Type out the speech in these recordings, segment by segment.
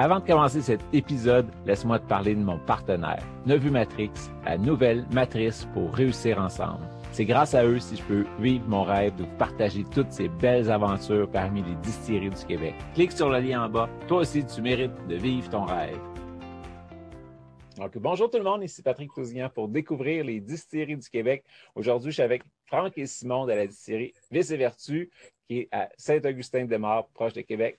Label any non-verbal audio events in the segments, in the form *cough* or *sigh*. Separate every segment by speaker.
Speaker 1: Avant de commencer cet épisode, laisse-moi te parler de mon partenaire, Nevu Matrix, la nouvelle matrice pour réussir ensemble. C'est grâce à eux si je peux vivre mon rêve de vous partager toutes ces belles aventures parmi les distilleries du Québec. Clique sur le lien en bas. Toi aussi, tu mérites de vivre ton rêve. Bonjour tout le monde, ici Patrick Tousignan pour découvrir les distilleries du Québec. Aujourd'hui, je suis avec Franck et Simon de la distillerie Vice et Vertu, qui est à Saint-Augustin-de-Mar, proche de Québec.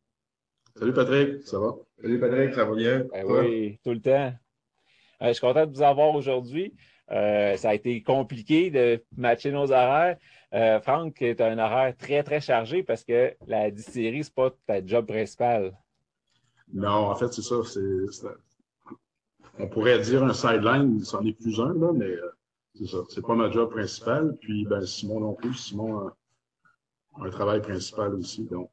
Speaker 2: Salut Patrick, ça va?
Speaker 3: Salut Patrick, ça va bien?
Speaker 1: Ben oui, tout le temps. Euh, je suis content de vous avoir aujourd'hui. Euh, ça a été compliqué de matcher nos horaires. Euh, Franck, tu as un horaire très, très chargé parce que la distillerie, ce n'est pas ta job principal.
Speaker 2: Non, en fait, c'est ça. On pourrait dire un sideline, c'en est plus un, là, mais c'est ça. C'est pas ma job principal. Puis, ben, Simon non plus. Simon a un travail principal aussi. Donc,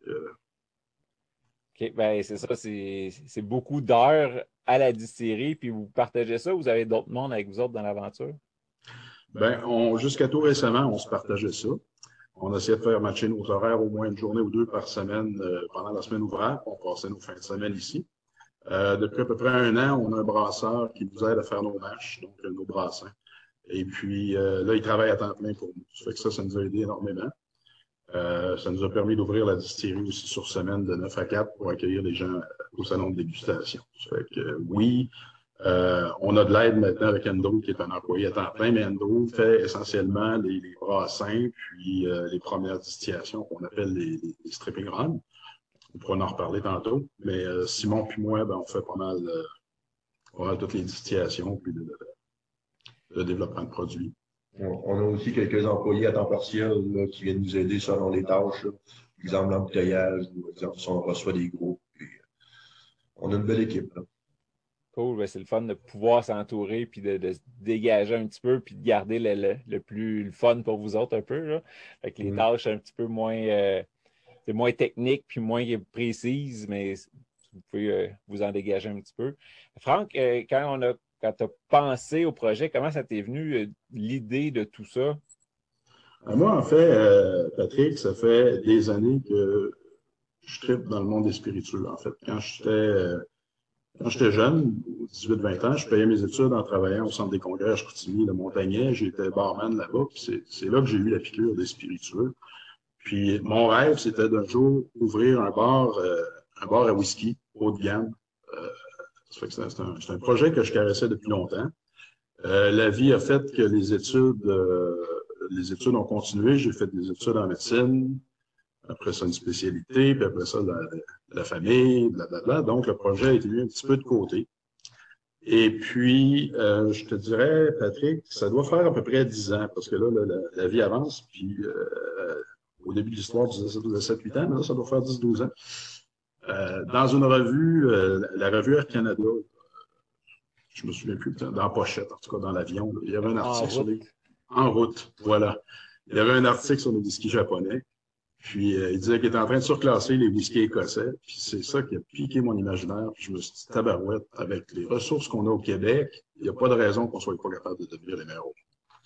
Speaker 1: OK, ben c'est ça, c'est beaucoup d'heures à la distillerie, puis vous partagez ça, vous avez d'autres mondes avec vous autres dans l'aventure?
Speaker 2: Ben, jusqu'à tout récemment, on se partageait ça. On essayait de faire matcher nos horaires au moins une journée ou deux par semaine euh, pendant la semaine ouvrable. On passait nos fins de semaine ici. Euh, depuis à peu près un an, on a un brasseur qui nous aide à faire nos matchs, donc nos brassins. Et puis euh, là, il travaille à temps plein pour nous. Ça fait que ça, ça nous a aidé énormément. Euh, ça nous a permis d'ouvrir la distillerie aussi sur semaine de 9 à 4 pour accueillir les gens au salon de dégustation. Ça fait que oui, euh, on a de l'aide maintenant avec Endo, qui est un employé à temps plein, mais Endo fait essentiellement les, les brassins, puis euh, les premières distillations qu'on appelle les, stripping runs. On pourra en reparler tantôt. Mais Simon puis moi, ben, on fait pas mal, pas mal toutes les distillations, puis le développement de produits.
Speaker 3: On a aussi quelques employés à temps partiel qui viennent nous aider selon les tâches. Là. Exemple, l'embouteillage, exemple, si on reçoit des groupes. Euh, on a une belle équipe. Là.
Speaker 1: Cool, ben, c'est le fun de pouvoir s'entourer puis de, se dégager un petit peu puis de garder le, plus le fun pour vous autres un peu. Là. Fait que les mm. tâches un petit peu moins, euh, moins techniques puis moins précises, mais vous pouvez euh, vous en dégager un petit peu. Franck, quand on a quand tu as pensé au projet, comment ça t'est venu euh, l'idée de tout ça?
Speaker 2: Euh, moi, en fait, euh, Patrick, ça fait des années que je tripe dans le monde des spiritueux, en fait. Quand j'étais quand j'étais jeune, 18-20 ans, je payais mes études en travaillant au centre des congrès à Chicoutimi, de Montagnet. J'étais barman là-bas. C'est là que j'ai eu la piqûre des spiritueux. Puis mon rêve, c'était d'un jour ouvrir un bar, un bar à whisky haut de gamme c'est un, un, projet que je caressais depuis longtemps. Euh, la vie a fait que les études, euh, les études ont continué. J'ai fait des études en médecine, après ça une spécialité, puis après ça la, la famille, blablabla. Donc le projet a été mis un petit peu de côté. Et puis, euh, je te dirais, Patrick, ça doit faire à peu près 10 ans, parce que là, la, vie avance, puis euh, au début de l'histoire, de 7-8 ans, mais là, ça doit faire 10-12 ans. Euh, dans une revue, euh, la revue Air Canada, euh, je me souviens plus, dans la pochette, en tout cas dans l'avion, il y avait un article sur les. En route, voilà. Il y avait un article sur les whisky japonais. Puis il disait qu'il était en train de surclasser les whisky écossais. Puis c'est ça qui a piqué mon imaginaire. Puis je me suis dit, tabarouette, avec les ressources qu'on a au Québec, il n'y a pas de raison qu'on soit pas capable de devenir les meilleurs.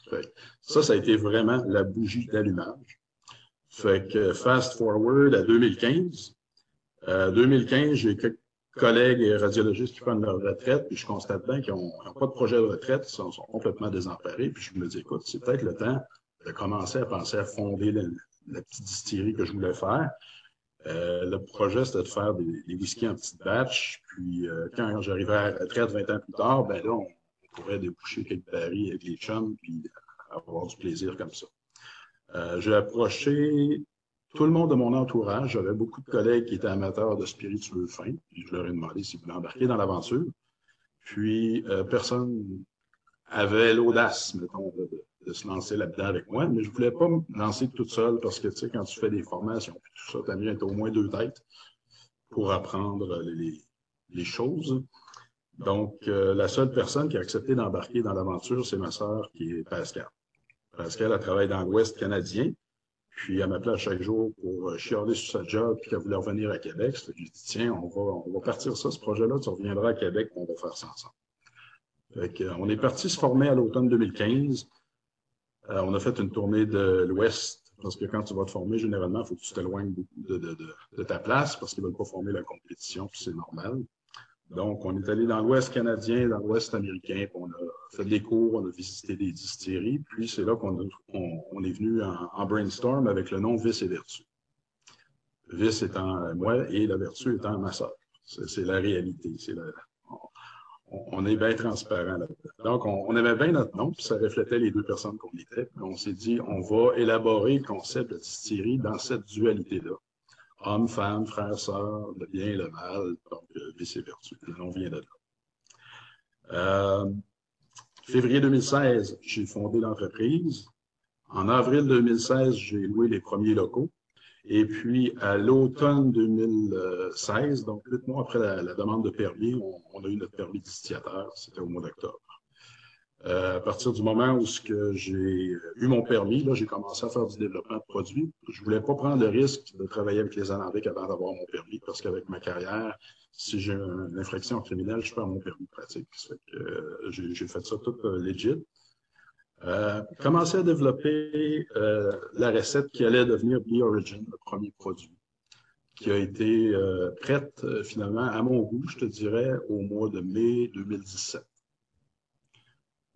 Speaker 2: Fait ça, ça a été vraiment la bougie d'allumage. Fait que fast forward à 2015, euh, 2015, j'ai quelques collègues radiologistes qui prennent leur retraite, puis je constate bien qu'ils n'ont pas de projet de retraite, ils sont, complètement désemparés, puis je me dis, écoute, c'est peut-être le temps de commencer à penser à fonder la, petite distillerie que je voulais faire. Euh, le projet, c'était de faire des, des whiskies en petites batch. Puis euh, quand j'arriverai à la retraite 20 ans plus tard, ben là, on, pourrait déboucher quelques paris avec les chums puis avoir du plaisir comme ça. Euh, j'ai approché tout le monde de mon entourage. J'avais beaucoup de collègues qui étaient amateurs de spiritueux fins. Puis je leur ai demandé s'ils voulaient embarquer dans l'aventure. Puis euh, personne avait l'audace, mettons, de, se lancer là-dedans avec moi. Mais je voulais pas me lancer toute seule parce que, tu sais, quand tu fais des formations, tout ça, t'as mieux être au moins deux têtes pour apprendre les, les choses. Donc, euh, la seule personne qui a accepté d'embarquer dans l'aventure, c'est ma sœur, qui est Pascal. Pascal, elle travaille dans l'Ouest canadien, puis elle m'appelait chaque jour pour euh, chialer sur sa job, puis qu'elle voulait revenir à Québec. J'ai dit, tiens, on va, on va partir ça, ce projet-là, tu reviendras à Québec, on va faire ça ensemble. Fait que, on est parti se former à l'automne 2015. Euh, on a fait une tournée de l'Ouest, parce que quand tu vas te former, généralement, il faut que tu t'éloignes de, de, de, de, ta place, parce qu'ils veulent pas former la compétition, puis c'est normal. Donc, on est allé dans l'Ouest canadien, dans l'Ouest américain, on a fait des cours, on a visité des distilleries, puis c'est là qu'on on, on, est venu en, brainstorm avec le nom Vice et Vertu. Vice étant moi et la Vertu étant ma sœur. C'est la réalité. On, est bien transparent là-dedans. Donc, on, avait bien notre nom, puis ça reflétait les deux personnes qu'on était. On s'est dit, on va élaborer le concept de distillerie dans cette dualité-là homme, femme, frère, sœur, le bien et le mal, donc euh, vice et vertu. Nom vient de là. Euh, février 2016, j'ai fondé l'entreprise. En avril 2016, j'ai loué les premiers locaux. Et puis, à l'automne 2016, donc huit mois après la, demande de permis, on, on, a eu notre permis distillateur. C'était au mois d'octobre. Euh, à partir du moment où j'ai eu mon permis, là, j'ai commencé à faire du développement de produits. Je voulais pas prendre le risque de travailler avec les Alambics avant d'avoir mon permis, parce qu'avec ma carrière, si j'ai une infraction criminelle, je perds mon permis pratique. Ça fait que euh, j'ai fait ça tout euh, legit. Euh, commencé à développer euh, la recette qui allait devenir Be Origin, le premier produit, qui a été euh, prête finalement à mon goût, je te dirais, au mois de mai 2017.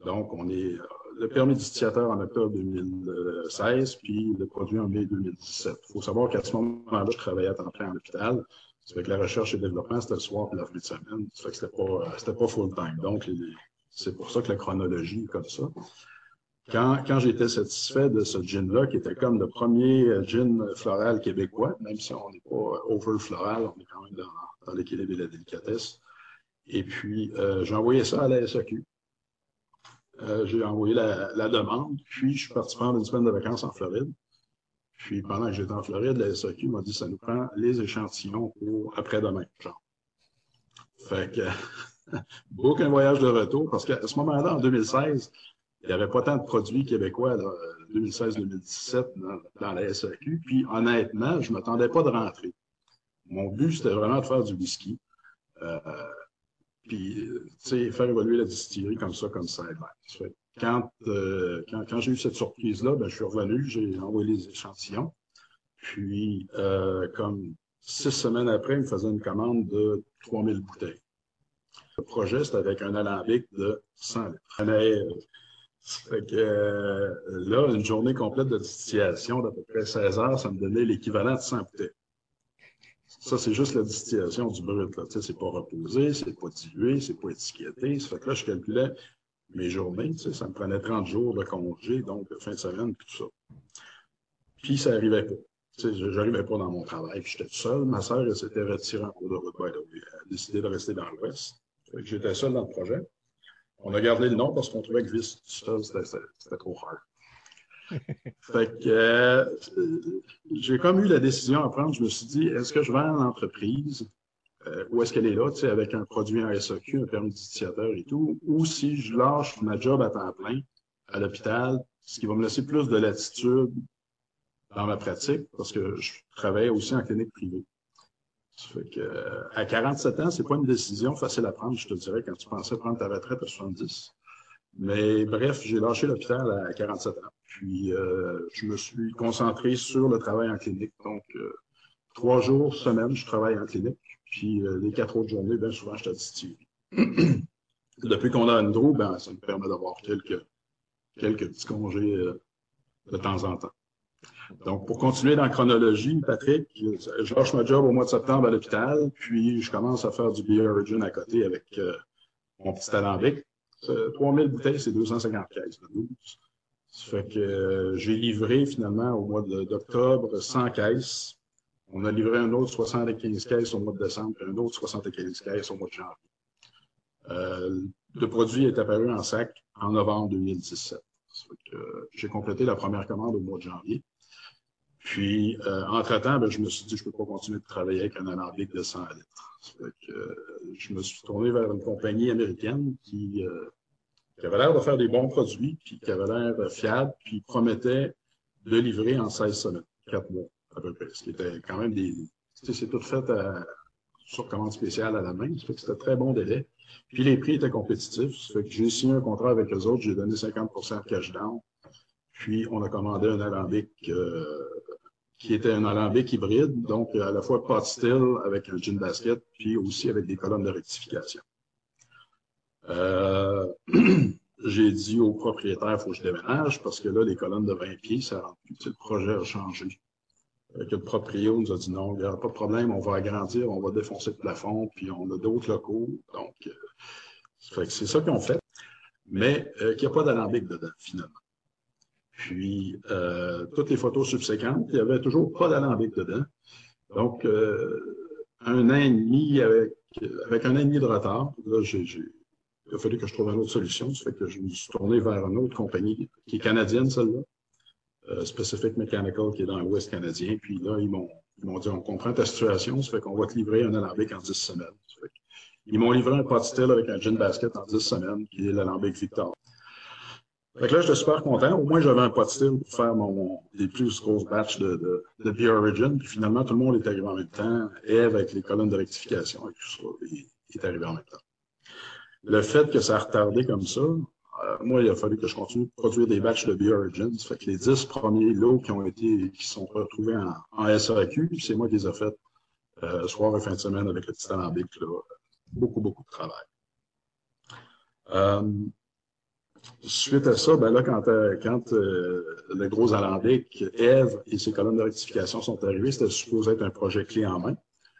Speaker 2: Donc, on est le permis distillateur en octobre 2016, puis le produit en mai 2017. Il faut savoir qu'à ce moment-là, je travaillais à temps plein en hôpital. Ça fait que la recherche et le développement, c'était le soir et la fin de semaine. Ça fait que c'était pas, c'était pas full-time. Donc, c'est pour ça que la chronologie est comme ça. Quand, j'étais satisfait de ce gin-là, qui était comme le premier gin floral québécois, même si on n'est pas over floral, on est quand même dans, l'équilibre et la délicatesse. Et puis, euh, j'ai envoyé ça à la SAQ. Euh, j'ai envoyé la, la, demande, puis je suis parti prendre une semaine de vacances en Floride. Puis pendant que j'étais en Floride, la SAQ m'a dit ça nous prend les échantillons pour après-demain. Fait que *laughs* aucun voyage de retour, parce qu'à ce moment-là, en 2016, il n'y avait pas tant de produits québécois, 2016-2017, dans, dans, la SAQ. Puis honnêtement, je ne m'attendais pas de rentrer. Mon but, c'était vraiment de faire du whisky. Euh, puis, faire évoluer la distillerie comme ça, comme ça. Quand, euh, quand, quand j'ai eu cette surprise-là, ben, je suis revenu, j'ai envoyé les échantillons. Puis, euh, comme six semaines après, il me faisait une commande de 3000 bouteilles. Le projet, c'était avec un alambic de 100 litres. Fait que euh, là, une journée complète de distillation d'à peu près 16 heures, ça me donnait l'équivalent de 100 bouteilles. Ça, c'est juste la distillation du brut. Sais, c'est pas reposé, c'est pas dilué, c'est pas étiqueté. Ça fait que là, je calculais mes journées. Ça me prenait 30 jours de congé, donc de fin de semaine, puis tout ça. Puis ça arrivait pas. Tu sais, j'arrivais pas dans mon travail. J'étais seul. Ma sœur, elle s'était retirée en cours de route. Elle a décidé de rester dans l'Ouest. J'étais seul dans le projet. On a gardé le nom parce qu'on trouvait que tout seul, c'était trop hard *laughs* fait que euh, j'ai comme eu la décision à prendre. Je me suis dit, est-ce que je vends l'entreprise euh, ou est-ce qu'elle est là, tu sais, avec un produit en SAQ, un permis d'utilisateur et tout, ou si je lâche ma job à temps plein à l'hôpital, ce qui va me laisser plus de latitude dans ma pratique, parce que je travaille aussi en clinique privée. Fait que, à 47 ans, c'est pas une décision facile à prendre, je te dirais, quand tu pensais prendre ta retraite à 70. Mais bref, j'ai lâché l'hôpital à 47 ans. Puis, euh, je me suis concentré sur le travail en clinique. Donc, euh, trois jours, semaine, je travaille en clinique. Puis, euh, les quatre autres journées, bien souvent, je suis *clears throat* Depuis qu'on a Andrew, ben, ça me permet d'avoir quelques, quelques petits congés de temps en temps. Donc, pour continuer dans la chronologie, Patrick, je lâche ma job au mois de septembre à l'hôpital, puis je commence à faire du Beer Origin à côté avec mon petit alambic. 3000 bouteilles, c'est 250 caisses de 12. Ça fait que euh, j'ai livré finalement au mois d'octobre 100 caisses. On a livré un autre 75 caisses au mois de décembre, et un autre 75 caisses au mois de janvier. Euh, le produit est apparu en sac en novembre 2017. J'ai complété la première commande au mois de janvier. Puis, euh, entre-temps, ben, je me suis dit, je ne peux pas continuer de travailler avec un alambic de 100 litres. Euh, je me suis tourné vers une compagnie américaine qui, euh, qui avait l'air de faire des bons produits, puis qui avait l'air fiable, puis promettait de livrer en 16 semaines, 4 mois à peu près. Ce qui était quand même des... C'est tout fait à, sur commande spéciale à la main. Ça fait que c'était très bon délai. Puis les prix étaient compétitifs. Ça fait que j'ai signé un contrat avec eux autres. J'ai donné 50 de cash down. Puis on a commandé un alambic euh, qui était un alambic hybride, donc à la fois pot still avec un gin basket, puis aussi avec des colonnes de rectification. Euh, *clears throat* j'ai dit au propriétaire, il faut que je déménage parce que là, les colonnes de 20 pieds, ça rentre plus. Le projet a changé. Que le propriétaire nous a dit non, il n'y aura pas de problème, on va agrandir, on va défoncer le plafond, puis on a d'autres locaux. Donc, euh, c'est ça qu'ils ont fait. Mais euh, qu'il n'y a pas d'alambic dedans, finalement. Puis, euh, toutes les photos subséquentes, il n'y avait toujours pas d'alambic dedans. Donc, euh, un an et demi avec, avec un an et demi de retard, là, j'ai, il a fallu que je trouve une autre solution. Ça fait que je me suis tourné vers une autre compagnie qui est canadienne, celle-là, euh, Specific Mechanical, qui est dans l'Ouest canadien. Puis là, ils m'ont, dit, on comprend ta situation, ça fait qu'on va te livrer un alambic en 10 semaines. ils m'ont livré un pot still avec un gin basket en 10 semaines, qui est l'alambic Victor. Fait que là, j'étais super content. Au moins, j'avais un pot still pour faire mon, les plus grosses batchs de, de, de Beer Origin. Puis finalement, tout le monde est arrivé en même temps. Eve, avec les colonnes de rectification et tout ça, il est arrivé en même temps. Le fait que ça a retardé comme ça, euh, moi, il a fallu que je continue de produire des batchs de Beer Origin. Ça fait que les dix premiers lots qui ont été, qui sont retrouvés en, en SAQ, c'est moi qui les ai faits euh, soir et fin de semaine avec le petit alambic. Là. Beaucoup, beaucoup de travail. Euh, Suite à ça, ben là, quand, euh, quand le gros alambic, Eve et ses colonnes de rectification sont arrivées, c'était supposé être un projet clé en main.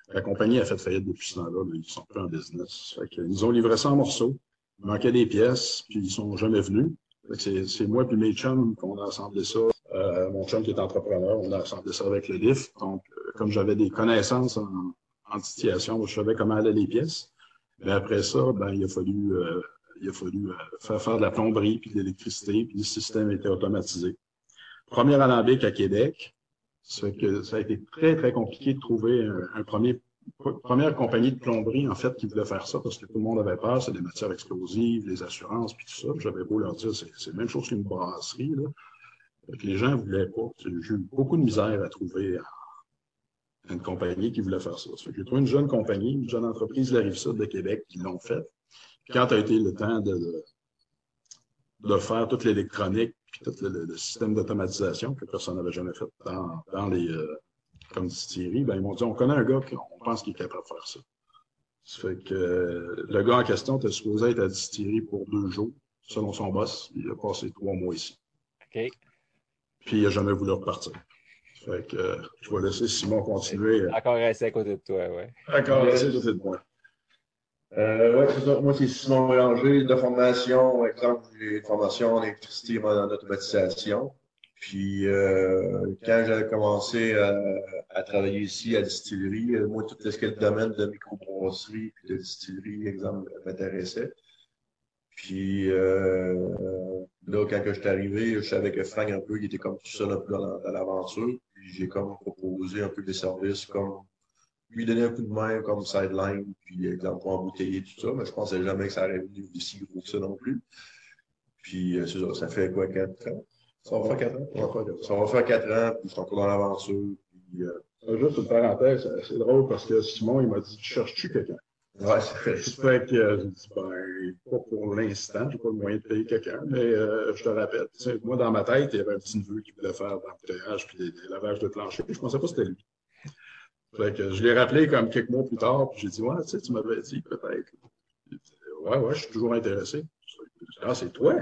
Speaker 2: La compagnie a fait faillite depuis ce temps-là, mais ils sont plus en business. Fait ils nous ont livré ça en morceaux. Il manquait des pièces, puis ils sont jamais venus. C'est moi puis mes chums qu'on a assemblé ça. Euh, mon chum qui est entrepreneur, on a assemblé ça avec le lift. Donc, comme j'avais des connaissances en, en je savais comment allaient les pièces. Mais après ça, ben, il a fallu il a fallu euh, faire faire de la plomberie, puis de l'électricité, puis le système était automatisé. Premier alambic à Québec, ça, que ça a été très, très compliqué de trouver un, premier première compagnie de plomberie, en fait, qui voulait faire ça parce que tout le monde avait peur, c'est des matières explosives, les assurances, puis tout ça. J'avais beau leur dire, c'est la même chose qu'une brasserie, les gens voulaient pas. J'ai eu beaucoup de misère à trouver une compagnie qui voulait faire ça. J'ai trouvé une jeune compagnie, une jeune entreprise de la Rive-Sud de Québec qui l'ont fait quand a été le temps de, faire toute l'électronique tout le, système d'automatisation que personne n'avait jamais fait dans, dans les euh, comme distilleries, ben, ils m'ont dit on connaît un gars qu'on pense qu'il est capable de faire ça. Ça fait que euh, le gars en question était supposé être à distillerie pour deux jours, selon son boss. Il a passé trois mois ici.
Speaker 1: OK.
Speaker 2: Puis il n'a jamais voulu repartir. Fait que euh, je vais laisser Simon continuer.
Speaker 1: Encore rester à côté de toi, oui.
Speaker 2: Encore rester à côté de moi.
Speaker 3: Euh, oui, c'est ça. Moi, c'est Simon Mélanger, de formation. Exemple, j'ai une formation en électricité et en automatisation. Puis, euh, quand j'ai commencé à, à, travailler ici à distillerie, euh, moi, tout ce qui est le domaine de microbrasserie puis de distillerie, exemple, m'intéressait. Puis, euh, là, quand je suis arrivé, je savais que Frank, un peu, il était comme tout seul un peu dans, dans l'aventure. Puis, j'ai comme proposé un peu des services comme lui donner un coup de main comme sideline, puis exemple pour embouteiller tout ça, mais je pensais jamais que ça aurait venu aussi gros que ça non plus. Puis euh, c'est ça, ça fait quoi, quatre ans? Ça va faire quatre ans? Ça va faire quatre ans, puis je suis encore dans l'aventure. Puis, euh...
Speaker 2: Juste une parenthèse, c'est drôle parce que Simon, il m'a dit, tu cherches-tu quelqu'un?
Speaker 3: Ouais, c'est fait
Speaker 2: que euh, j'ai dit, ben, pas pour l'instant, j'ai pas le moyen de payer quelqu'un, mais euh, je te rappelle. Moi, dans ma tête, il y avait un petit neveu qui voulait faire l'embouteillage puis des, lavages de plancher. Je pensais pas que c'était lui. Fait que je l'ai rappelé comme quelques mois plus tard, puis j'ai dit, ouais, tu sais, tu m'avais dit peut-être. Ouais, ouais, je suis toujours intéressé. Ah, c'est toi?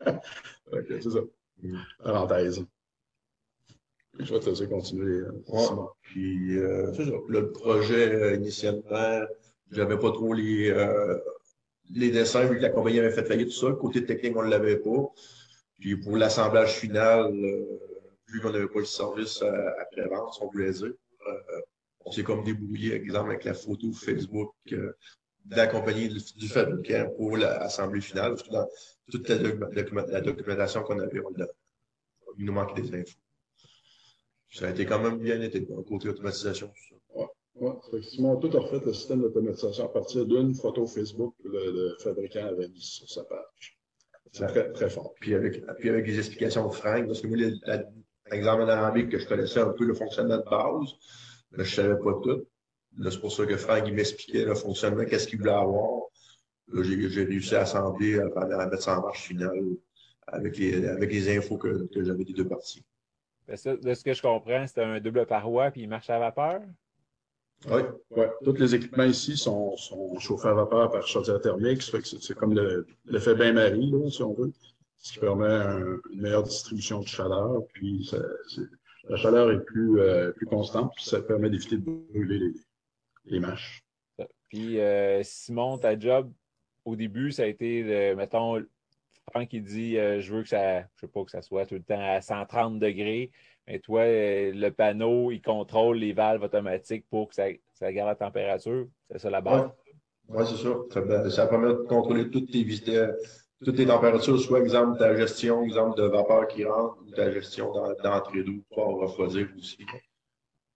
Speaker 2: *laughs* ok, c'est ça. Parenthèse. Je vais te laisser continuer.
Speaker 3: Ouais. Puis, euh, ça. Le projet, euh, initialement, j'avais pas trop les, euh, les dessins, vu que la compagnie avait fait faillite, tout ça. Le côté technique, on ne l'avait pas. Puis, pour l'assemblage final, euh, vu qu'on n'avait pas le service euh, après-vente, si on voulait dire, euh, on s'est comme débrouillé, exemple, avec la photo Facebook euh, de la compagnie du, du fabricant pour l'assemblée finale. Dans toute la, document- la documentation qu'on avait, on il nous manquait des infos. Ça a été quand même bien été, côté automatisation.
Speaker 2: Ouais, effectivement, tout a refait le système d'automatisation à partir d'une photo Facebook que le, le fabricant avait mise sur sa page. C'est très, très fort.
Speaker 3: Puis avec, puis avec les explications de Frank, parce que moi, la- l'examen arambique que je connaissais un peu le fonctionnement de base, mais je savais pas tout. Là, c'est pour ça que Frank, il m'expliquait le fonctionnement, qu'est-ce qu'il voulait avoir. Là, j'ai, réussi à assembler, à, à mettre ça en marche finale avec les, avec les infos que, que j'avais des deux parties.
Speaker 1: Ça, de ce que je comprends, c'est un double paroi puis il marche à vapeur?
Speaker 3: Oui.
Speaker 2: Ouais, tous les équipements ici sont, sont chauffés à vapeur par chaudière thermique. Fait c'est, comme le- l'effet bain-marie, là, si on veut, ce qui permet un- une meilleure distribution de chaleur. Puis ça- la chaleur est plus, euh, plus constante, puis ça permet d'éviter de brûler les, les mâches.
Speaker 1: Puis euh, Simon, ta job, au début, ça a été, de, mettons, Franck qui dit euh, je veux que ça, je sais pas, que ça soit tout le temps à 130 degrés. Mais toi, euh, le panneau, il contrôle les valves automatiques pour que ça, ça garde la température. C'est ça la base?
Speaker 3: Oui, c'est ça. Ça, ça permet de contrôler toutes tes visites, toutes tes températures, soit exemple ta gestion, exemple de vapeur qui rentre, ou ta gestion d'en- d'entrée d'eau pour refroidir aussi.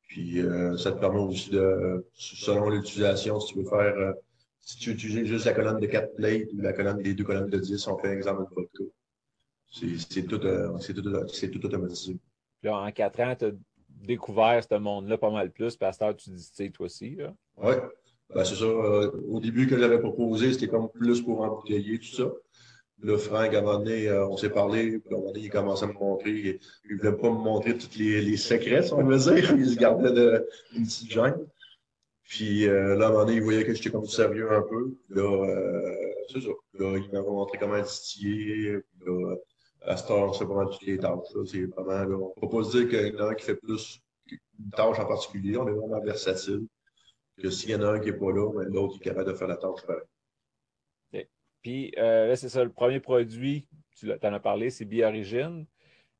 Speaker 3: Puis euh, ça te permet aussi de, selon l'utilisation, si tu veux faire, euh, si tu utilises juste la colonne de 4 plates ou la colonne des deux colonnes de 10, on fait un exemple de vodka. C'est c'est tout, euh, c'est tout, tout automatisé.
Speaker 1: Puis là, en quatre ans, tu as découvert ce monde-là pas mal plus. Puis à cette heure, tu dis, tu sais, toi aussi.
Speaker 3: Oui, ben, c'est ça. Euh, au début que j'avais proposé, c'était comme plus pour embouteiller, tout ça. Là, Franck, à un moment donné, euh, on s'est parlé, puis à un moment donné, il commençait à me montrer. Il, il voulait pas me montrer tous les, les secrets, si on veut dire. Il se gardait de, une petite gêne. Puis euh, là, à un moment donné, il voyait que j'étais comme sérieux un peu. Là, euh, c'est ça. Là, il m'a montré comment distiller. Là, à cette heure, c'est mal toutes les tâches. C'est vraiment, là, on ne peut pas se dire qu'il y en a un qui fait plus une tâche en particulier. On est vraiment versatile. Que s'il y en a un qui n'est pas là, ben, l'autre est capable de faire la tâche pareil.
Speaker 1: Puis euh, là, c'est ça, le premier produit, tu en as parlé, c'est Biorigine.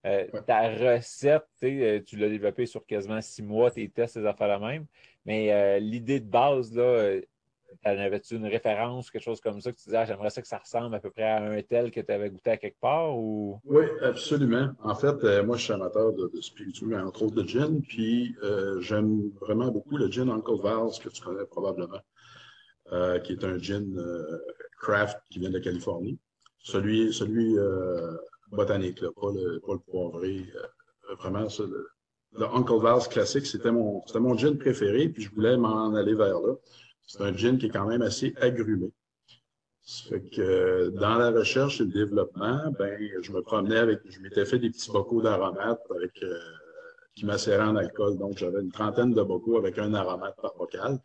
Speaker 1: Euh,
Speaker 2: Ouais.
Speaker 1: Ta recette, tu euh, tu l'as développée sur quasiment six mois, tes tests, ces affaires-là même. Mais euh, l'idée de base, là, avais-tu une référence, quelque chose comme ça, que tu disais, ah, j'aimerais ça que ça ressemble à peu près à un tel que tu avais goûté à quelque part ou?
Speaker 2: Oui, absolument. En fait, euh, moi, je suis amateur de, de spiritueux, entre autres de gin, puis euh, j'aime vraiment beaucoup le gin Uncle Val's, que tu connais probablement, euh, qui est un gin euh, qui vient de Californie. Celui, celui euh, botanique, là, pas, le, pas le poivré. euh, vraiment, le, le Uncle Val's classique, c'était mon, mon gin préféré, puis je voulais m'en aller vers là. C'est un gin qui est quand même assez agrumé. Ça fait que euh, dans la recherche et le développement, ben, je me promenais avec, je m'étais fait des petits bocaux d'aromates avec, euh, qui macéraient en alcool. Donc, j'avais une trentaine de bocaux avec un aromate par bocal.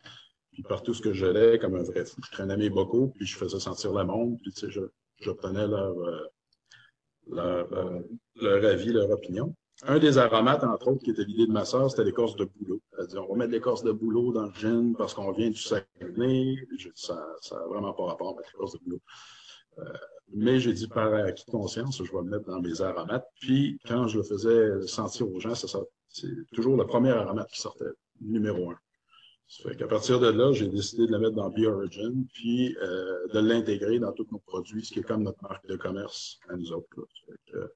Speaker 2: Puis partout ce que j'allais, comme un vrai fou, je traînais mes bocaux, puis je faisais sentir le monde, puis tu sais, je- j'obtenais leur, euh, leur, euh, leur avis, leur opinion. Un des aromates, entre autres, qui était l'idée de ma sœur, c'était l'écorce de bouleau. Elle dit, on va mettre l'écorce de bouleau dans le gin parce qu'on vient du Saguenay. Dit, ça ça a vraiment pas rapport avec l'écorce de bouleau. Euh, mais j'ai dit, par acquis de conscience, je vais le mettre dans mes aromates. Puis, quand je le faisais sentir aux gens, ça c'est toujours le premier aromate qui sortait, numéro un. Ça fait qu'à partir de là, j'ai décidé de le mettre dans BioOrigin, puis euh, de l'intégrer dans tous nos produits, ce qui est comme notre marque de commerce à nous autres. là. Ça fait que,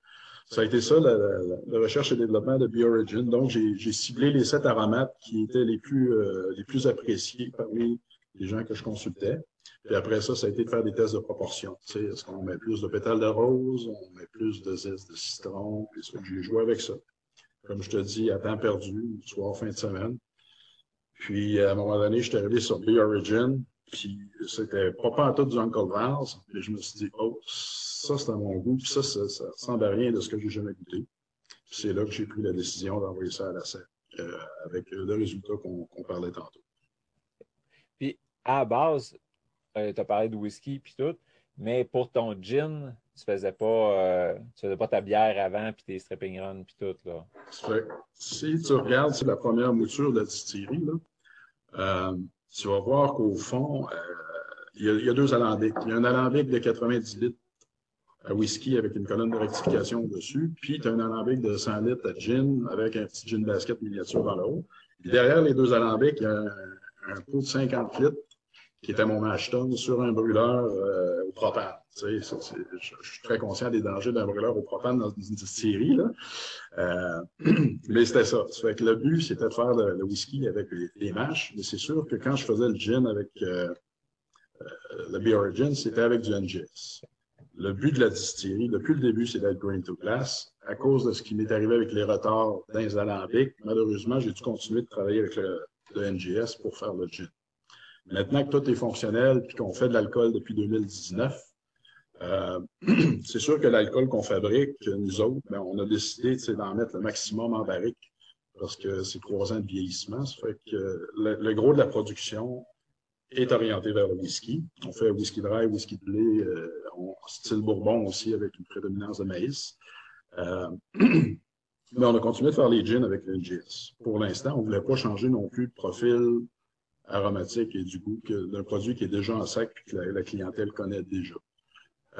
Speaker 2: ça a été ça, la, la- la recherche et développement de BioOrigin. Donc, j'ai ciblé les sept aromates qui étaient les plus, euh, les plus appréciés parmi les gens que je consultais. Puis après ça, ça a été de faire des tests de proportion. Tu sais, est-ce qu'on met plus de pétales de rose, on met plus de zeste de citron, puis ça, j'ai joué avec ça. Comme je te dis, à temps perdu, soir, fin de semaine. Puis, à un moment donné, je suis arrivé sur BioOrigin, puis c'était pas tout du Uncle Val's, puis je me suis dit, oh, ça, c'est à mon goût, puis ça, ça, ça ressemble à rien de ce que j'ai jamais goûté. C'est là que j'ai pris la décision d'envoyer ça à la SEC, euh, avec euh, le résultat qu'on parlait tantôt.
Speaker 1: Puis à la base, tu as parlé de whisky puis tout, mais pour ton gin, tu faisais euh, faisais pas ta bière avant, puis tes stripping runs, puis tout, là.
Speaker 2: si tu regardes, c'est la première mouture de la distillerie, là, euh, tu vas voir qu'au fond, euh, il, y a, deux alambics. Il y a un alambic de 90 litres à whisky avec une colonne de rectification dessus, puis tu as un alambic de 100 litres à gin avec un petit gin basket miniature dans le haut. derrière les deux alambics, il y a un, pot de 50 litres qui était mon Ashton sur un brûleur au propane. Je, suis très conscient des dangers d'un brûleur au propane dans une distillerie. Là. Euh, *clears throat* mais c'était ça. fait que le but, c'était de faire le, whisky avec les, les mâches. Mais c'est sûr que quand je faisais le gin avec euh, euh le Beer Origin, c'était avec du NGS. Le but de la distillerie, depuis le début, c'est d'être grain to glass. À cause de ce qui m'est arrivé avec les retards dans les alambics, malheureusement, j'ai dû continuer de travailler avec le, le NGS pour faire le gin. Maintenant que tout est fonctionnel puis qu'on fait de l'alcool depuis 2019, euh, *clears throat* c'est sûr que l'alcool qu'on fabrique, nous autres, ben, on a décidé d'en mettre le maximum en barrique parce que c'est trois ans de vieillissement. Ça fait que le, gros de la production est orienté vers le whisky. On fait whisky dry, whisky lait, euh, style bourbon aussi avec une prédominance de maïs. Euh, *clears throat* mais on a continué de faire les gins avec le NGS. Pour l'instant, on ne voulait pas changer non plus de profil aromatique et du goût d'un produit qui est déjà en sac et que la, clientèle connaît déjà.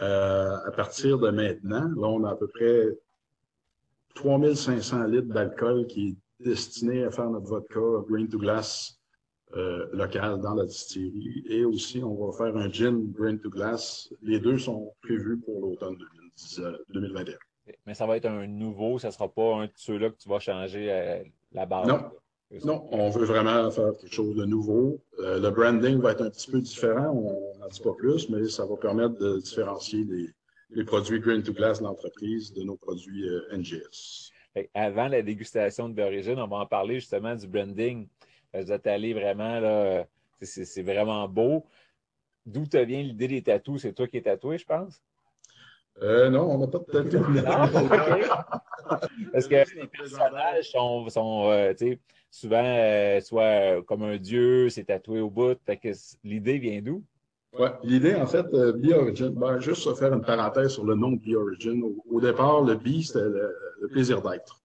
Speaker 2: Euh, à partir de maintenant, là, on a à peu près 3500 litres d'alcool qui est destiné à faire notre vodka Green to Glass euh, local dans la distillerie. Et aussi, on va faire un gin Green to Glass. Les deux sont prévus pour l'automne 2021. Euh,
Speaker 1: Mais ça va être un nouveau, ça ne sera pas un de ceux-là que tu vas changer euh, la base.
Speaker 2: Non, non, on veut vraiment faire quelque chose de nouveau. Euh, le branding va être un petit peu différent, on n'en dit pas plus, mais ça va permettre de différencier les, produits Green to Glass de l'entreprise de nos produits euh, NGS.
Speaker 1: Avant la dégustation de l'origine, on va en parler justement du branding. Vous êtes allé vraiment là, c'est vraiment beau. D'où te vient l'idée des tatous? C'est toi qui es tatoué, je pense?
Speaker 2: Euh, non, on n'a pas de tatouage. *laughs*
Speaker 1: Parce que les personnages sont, sont euh, souvent euh, soit comme un dieu, c'est tatoué au bout. l'idée vient d'où?
Speaker 2: L'idée, en fait, euh, Origin, ben, juste faire une parenthèse sur le nom de Origin. Au, départ, le B, c'était le, plaisir d'être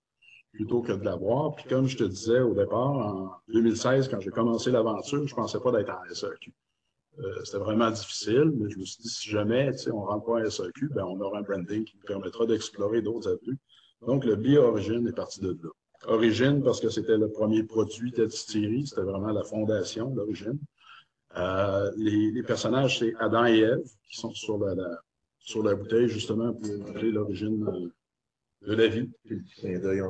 Speaker 2: plutôt que de l'avoir. Puis comme je te disais au départ, en 2016, quand j'ai commencé l'aventure, je pensais pas d'être en SAQ. Euh, c'était vraiment difficile, mais je me suis dit, si jamais on rentre pas en SAQ, ben, on aura un branding qui nous permettra d'explorer d'autres avenues. Donc, le Bio-Origine est parti de là. Origine, parce que c'était le premier produit de distillerie, c'était vraiment la fondation, l'origine. Euh, les, personnages, c'est Adam et Ève, qui sont sur la, sur la bouteille, justement, pour montrer l'origine euh, de la vie.
Speaker 3: Clin d'œil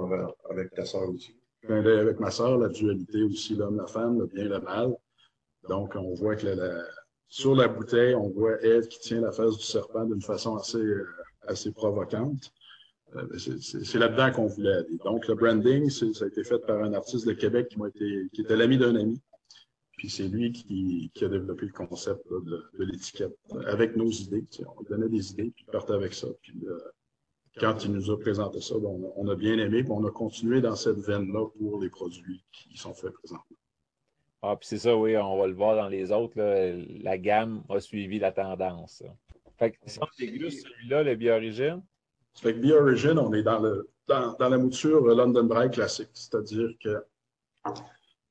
Speaker 3: avec ta sœur aussi.
Speaker 2: Clin d'œil avec ma sœur, la dualité aussi, l'homme, la femme, le bien, le mal. Donc, on voit que la, sur la bouteille, on voit Ève qui tient la face du serpent d'une façon assez, euh, assez provocante. Euh, c'est là-dedans qu'on voulait aller. Donc, le branding, ça a été fait par un artiste de Québec qui, été, qui était l'ami d'un ami. Puis c'est lui qui, qui, a développé le concept de, de l'étiquette avec nos idées. On donnait des idées, puis il partait avec ça. Puis euh, quand il nous a présenté ça, on, a, on, a, bien aimé, puis on a continué dans cette veine-là pour les produits qui sont faits présentement.
Speaker 1: Ah, puis c'est ça, oui, on va le voir dans les autres. Là, la gamme a suivi la tendance. Fait que si on déguste celui-là, le Bio-Origine,
Speaker 2: ça fait que Be Origin, on est dans, la mouture London Dry classique, c'est-à-dire que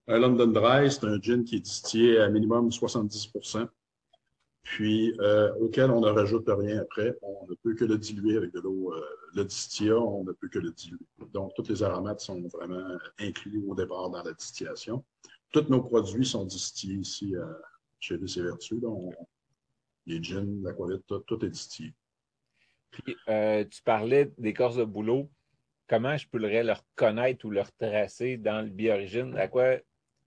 Speaker 2: un London Dry, c'est un gin qui est distillé à minimum 70% puis euh, auquel on ne rajoute rien après. On ne peut que le diluer avec de l'eau. Euh, le distillat, on ne peut que le diluer. Donc, tous les aromates sont vraiment inclus au départ dans la distillation. Tous nos produits sont distillés ici euh, chez DC Vertu. Donc, les gins, l'aquavit, tout, tout est distillé.
Speaker 1: Puis, euh, tu parlais d'écorce de boulot. Comment je pourrais le reconnaître ou le retracer dans le bi-origine? À quoi,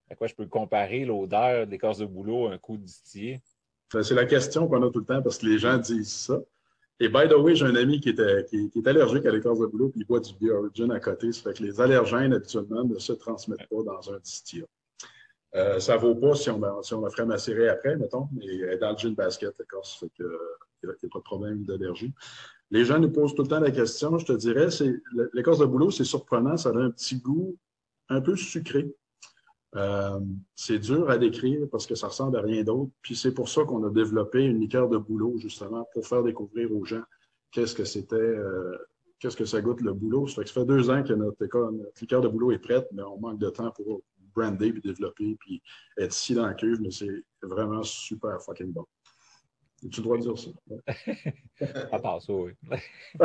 Speaker 1: à quoi je peux comparer l'odeur d'écorce de boulot à un coup distillé?
Speaker 2: C'est la question qu'on a tout le temps parce que les gens disent ça. Et by the way, j'ai un ami qui, était, qui, est allergique à l'écorce de boulot puis il boit du bi-origine à côté. Ça fait que les allergènes, habituellement, ne se transmettent pas dans un distillat. Euh, ça ne vaut pas si on, si on la ferait macérer après, mettons, mais dans le gin basket, l'écorce, fait que il n'y a, pas de problème d'allergie. Les gens nous posent tout le temps la question, je te dirais, c'est l'écorce de boulot, c'est surprenant, ça a un petit goût un peu sucré. Euh, c'est dur à décrire parce que ça ressemble à rien d'autre. Puis c'est pour ça qu'on a développé une liqueur de boulot, justement, pour faire découvrir aux gens qu'est-ce que c'était, euh, qu'est-ce que ça goûte le boulot. Ça fait que ça fait deux ans que notre, notre liqueur de boulot est prête, mais on manque de temps pour brander, puis développer, puis être ici dans la cuve, mais c'est vraiment super fucking bon. Tu le droit de dire ça? *laughs*
Speaker 1: à part ça, oui. *laughs*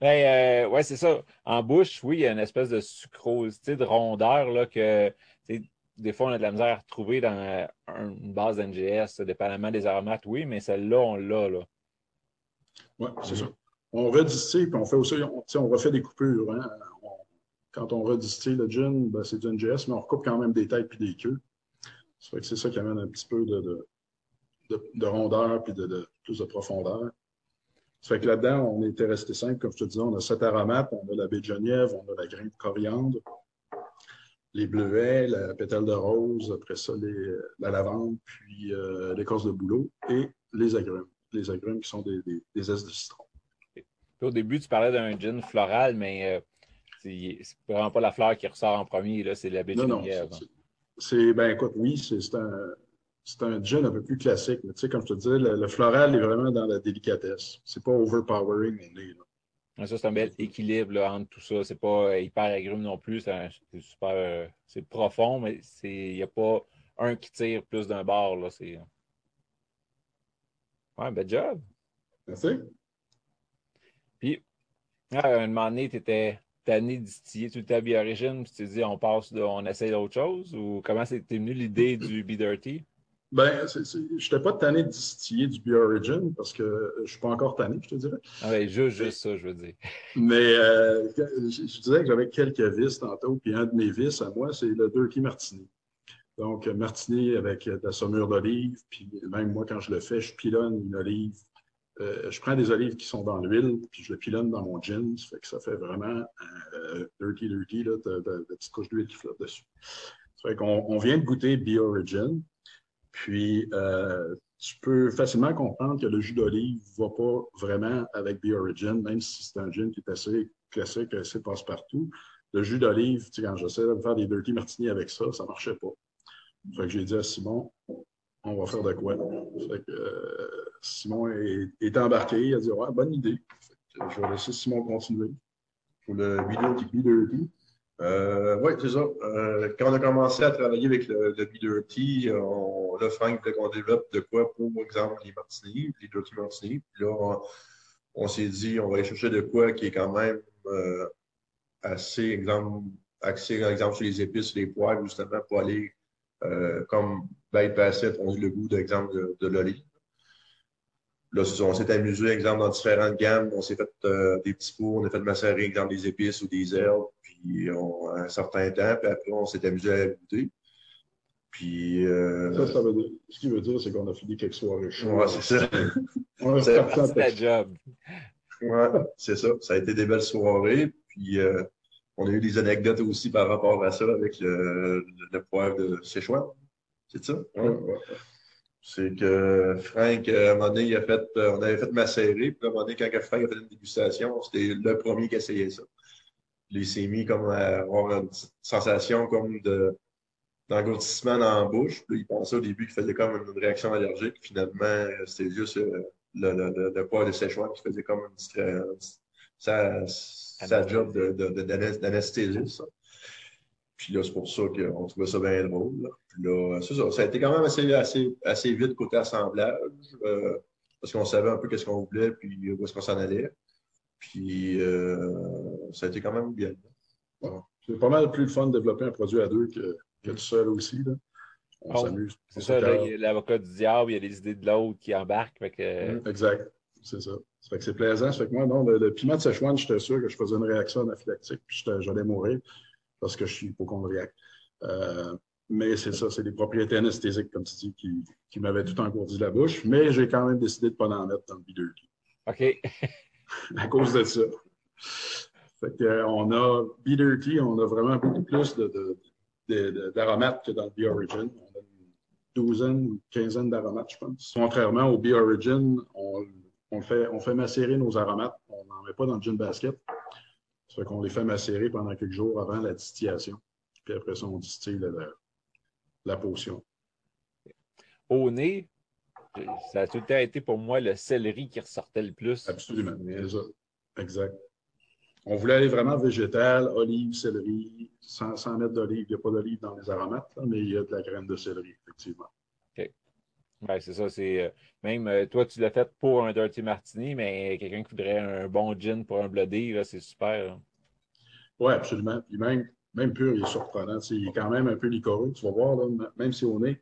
Speaker 1: Mais euh, ouais, c'est ça. En bouche, oui, il y a une espèce de sucrosité, de rondeur là, que des fois, on a de la misère à retrouver dans une base d'NGS, dépendamment des aromates, oui, mais celle-là, on l'a. Là.
Speaker 2: Oui, c'est ça. On redistille, puis on fait aussi, on, on refait des coupures. Hein. quand on redistille le gin, ben, c'est du NGS, mais on recoupe quand même des têtes puis des queues. C'est ça qui amène un petit peu de de, rondeur puis de, plus de profondeur. Ça fait que là-dedans, on était resté simple, comme je te disais, on a sept aromates, on a la baie de Genièvre, on a la graine de coriandre, les bleuets, la pétale de rose, après ça, la lavande, puis euh, l'écorce de bouleau et les agrumes. Les agrumes qui sont des, des, de citron.
Speaker 1: Au début, tu parlais d'un gin floral, mais euh, c'est vraiment pas la fleur qui ressort en premier, c'est la baie de Genièvre.
Speaker 2: C'est, ben écoute, oui, c'est un, c'est un gin un peu plus classique. Mais tu sais, comme je te disais, le, floral est vraiment dans la délicatesse. C'est pas overpowering
Speaker 1: Ça, c'est un bel équilibre entre tout ça. C'est pas euh, hyper agrume non plus. C'est super. Euh, c'est profond, mais il n'y a pas un qui tire plus d'un bord. Là. C'est... Ouais, bel job.
Speaker 2: Merci.
Speaker 1: Puis, à un moment donné, tu étais tanné distiller tout ta bio-origine, puis tu t'es dit, on passe, on essaye d'autre chose, ou comment c'est venu l'idée du Be Dirty?
Speaker 2: Ben, je n'étais pas tanné de distiller du Bio-Origin parce que je ne suis pas encore tanné, je te dirais.
Speaker 1: Ah oui, juste, juste ça, je veux dire.
Speaker 2: Mais euh, je, disais que j'avais quelques vis tantôt, puis un de mes vis à moi, c'est le Dirty Martini. Donc, Martini avec de la saumure d'olive, puis même moi, quand je le fais, je pilonne une olive. Euh, je prends des olives qui sont dans l'huile, puis je le pilonne dans mon gin. Ça fait que ça fait vraiment euh, dirty, dirty, là, de, de, de petites couches d'huile qui flottent dessus. Ça fait qu'on on vient de goûter Bio-Origin. Puis, euh, tu peux facilement comprendre que le jus d'olive ne va pas vraiment avec The Origin, même si c'est un gin qui est assez classique, assez passe-partout. Le jus d'olive, tu sais, quand j'essaie de faire des dirty martini avec ça, ça ne marchait pas. Que j'ai dit à Simon, on va faire de quoi? Euh, Simon est, embarqué, il a dit, ouais, bonne idée. je vais laisser Simon continuer pour le vidéo qui Dirty.
Speaker 3: Euh, oui, c'est ça. Euh, quand on a commencé à travailler avec le, le B-Dirty, on, là, Frank voulait qu'on développe de quoi pour, exemple, les martinis, les Dirty Martini. Puis là, on, s'est dit, on va aller chercher de quoi qui est quand même euh, assez, exemple, axé, exemple, sur les épices, les poivres, justement, pour aller comme bypasser, on dit le goût, d'exemple, de, de l'olive. Là, on s'est amusé, exemple, dans différentes gammes. On s'est fait des petits pots, on a fait macérer, exemple, des épices ou des herbes, puis on, un certain temps, puis après, on s'est amusé à goûter. Puis. Euh...
Speaker 2: Ça, ça veut dire, ce qui veut dire, c'est qu'on a fini quelques soirées chaudes.
Speaker 3: Ouais, c'est ça. *laughs*
Speaker 1: c'est la job.
Speaker 3: Ouais, c'est ça. Ça a été des belles soirées. Puis, euh, on a eu des anecdotes aussi par rapport à ça avec le, le, poivre de Séchois. C'est ça?
Speaker 2: Ouais, ouais.
Speaker 3: C'est que Frank, à un moment donné, il a fait, euh, on avait fait macérer, puis à un moment donné, quand Frank a fait une dégustation, c'était le premier qui essayait ça. Il s'est mis comme à avoir une sensation comme de d'engourdissement dans la bouche. Puis il pensait au début qu'il faisait comme une réaction allergique. Finalement, c'était juste euh, le, le, le, poids de séchoir qui faisait comme une euh, sa, sa job d'anesthésiste. De, de, puis là, c'est pour ça qu'on trouvait ça bien drôle. Puis là, c'est ça. Ça a été quand même assez, assez, assez vite côté assemblage, euh, parce qu'on savait un peu qu'est-ce qu'on voulait, puis où est-ce qu'on s'en allait. Puis euh, ça a été quand même bien.
Speaker 2: C'est pas mal plus le fun de développer un produit à deux que, que tout seul aussi. Là. On oh, s'amuse.
Speaker 1: C'est ça, l'avocat du diable, il y a les idées de l'autre qui embarquent. Que...
Speaker 2: Mmh, exact. C'est ça. Ça fait que c'est plaisant. Ça fait que moi, non, le, piment de Szechuan, j'étais sûr que je faisais une réaction anaphylactique, puis j'allais mourir parce que je suis hypochondriaque. Euh, mais c'est ça, c'est des propriétés anesthésiques, comme tu dis, qui, qui m'avaient tout engourdi la bouche. Mais j'ai quand même décidé de ne pas en mettre dans le b
Speaker 1: OK. *laughs*
Speaker 2: à cause de ça. Fait que, euh, on a B-Dirty, on a vraiment beaucoup plus d'aromates que dans le B-Origin. On a une douzaine ou une quinzaine d'aromates, je pense. Contrairement au B-Origin, on, on, fait, on fait macérer nos aromates. On n'en met pas dans le gin basket. Ça fait qu'on les fait macérer pendant quelques jours avant la distillation. Puis après ça, on distille la, la potion.
Speaker 1: Au nez, ça a tout le temps été pour moi le céleri qui ressortait le plus.
Speaker 2: Absolument. Exact. On voulait aller vraiment végétal, olive, céleri, sans, mettre d'olive. Il n'y a pas d'olive dans les aromates, mais il y a de la graine de céleri, effectivement.
Speaker 1: OK. Oui, c'est ça. C'est, euh, même euh, toi, tu l'as fait pour un Dirty Martini, mais quelqu'un qui voudrait un bon gin pour un Bloody, c'est super.
Speaker 2: Oui, absolument. Puis même, même pur, il est surprenant. Il est quand même un peu liquoreux. Tu vas voir, là, même si on est,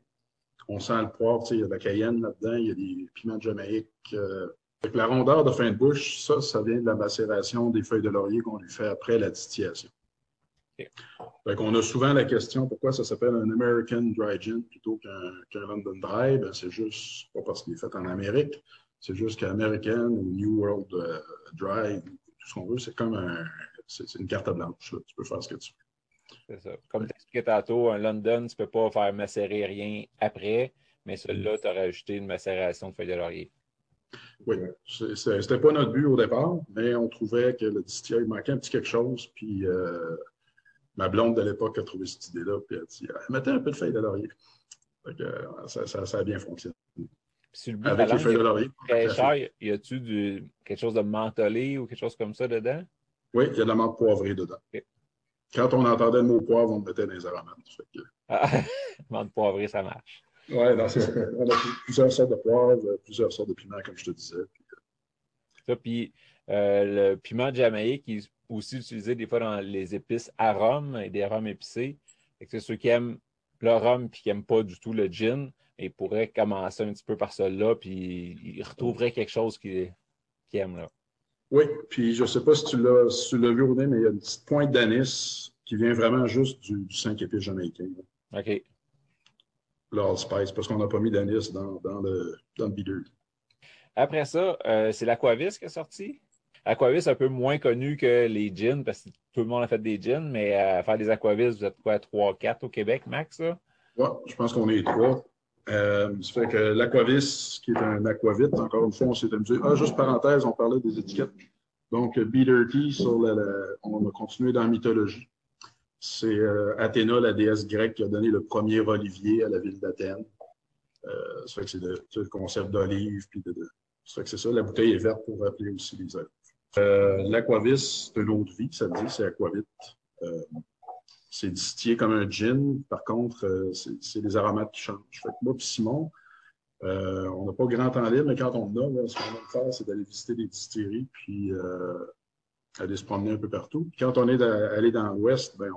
Speaker 2: on sent le poivre, il y a de la cayenne là-dedans, il y a des piments de La rondeur de fin de bouche, ça, ça vient de la macération des feuilles de laurier qu'on lui fait après la distillation. on a souvent la question pourquoi ça s'appelle un American Dry Gin plutôt qu'un London Dry? Ben, c'est juste pas parce qu'il est fait en Amérique, c'est juste qu'American ou New World euh, Dry, tout ce qu'on veut, c'est comme un, c'est, une carte blanche. Tu peux faire ce que tu veux.
Speaker 1: C'est ça. Comme tu expliquais tantôt, un London, tu ne peux pas faire macérer rien après, mais celui-là, tu as rajouté une macération de feuilles de laurier.
Speaker 2: Oui, c'était pas notre but au départ, mais on trouvait que le distillery manquait un petit quelque chose. Puis euh, ma blonde de l'époque a trouvé cette idée-là, puis elle a dit mettez un peu de feuilles de laurier. Euh, ça, a bien fonctionné.
Speaker 1: Avec les feuilles de laurier. Y a-tu quelque chose de mentholé ou quelque chose comme ça dedans?
Speaker 2: Oui, il y a de la menthe poivrée dedans. Quand on entendait le mot poivre, on mettait les aromates.
Speaker 1: Ah, *laughs* menthe poivrée, ça marche.
Speaker 2: Oui, c'est ça. *laughs* On a plusieurs sortes de poivre, plusieurs sortes de piments, comme je te disais.
Speaker 1: Ça, puis euh, le piment de Jamaïque qui est aussi utilisé des fois dans les épices arômes et des arômes épicés. C'est ceux qui aiment le rhum et qui n'aiment pas du tout le gin, ils pourraient commencer un petit peu par cela, puis ils retrouveraient quelque chose qu'ils aiment là.
Speaker 2: Oui, puis je ne sais pas si tu l'as si vu au nez, mais il y a une petite pointe d'anis qui vient vraiment juste du, du 5 épices jamaïcain.
Speaker 1: OK
Speaker 2: l'allspice parce qu'on n'a pas mis d'anis dans, dans, le, dans le
Speaker 1: Après ça, euh, c'est l'Aquavis qui est sorti. Aquavis un peu moins connu que les gins parce que tout le monde a fait des gins, mais à faire des Aquavis, vous êtes quoi, 3-4 au Québec, max?
Speaker 2: Oui, je pense qu'on est trois. Euh, ça fait que l'Aquavis, qui est un aquavit, encore une fois, on s'est amusé. Ah, juste parenthèse, on parlait des étiquettes. Donc, Be Dirty, sur la, on a continué dans la mythologie. C'est euh, Athéna, la déesse grecque, qui a donné le premier olivier à la ville d'Athènes. Euh, ça fait que c'est le, concept d'olive. Puis de, ça fait que c'est ça. La bouteille est verte pour rappeler aussi les olives. Euh, L'aquavis, c'est l'eau de vie, ça dit, c'est aquavit. Euh, c'est distillé comme un gin. Par contre, euh, c'est les aromates qui changent. Moi et Simon, on n'a pas grand temps libre, mais quand on a, ce qu'on va faire, c'est d'aller visiter des distilleries, puis aller se promener un peu partout. quand on est allé dans l'Ouest, ben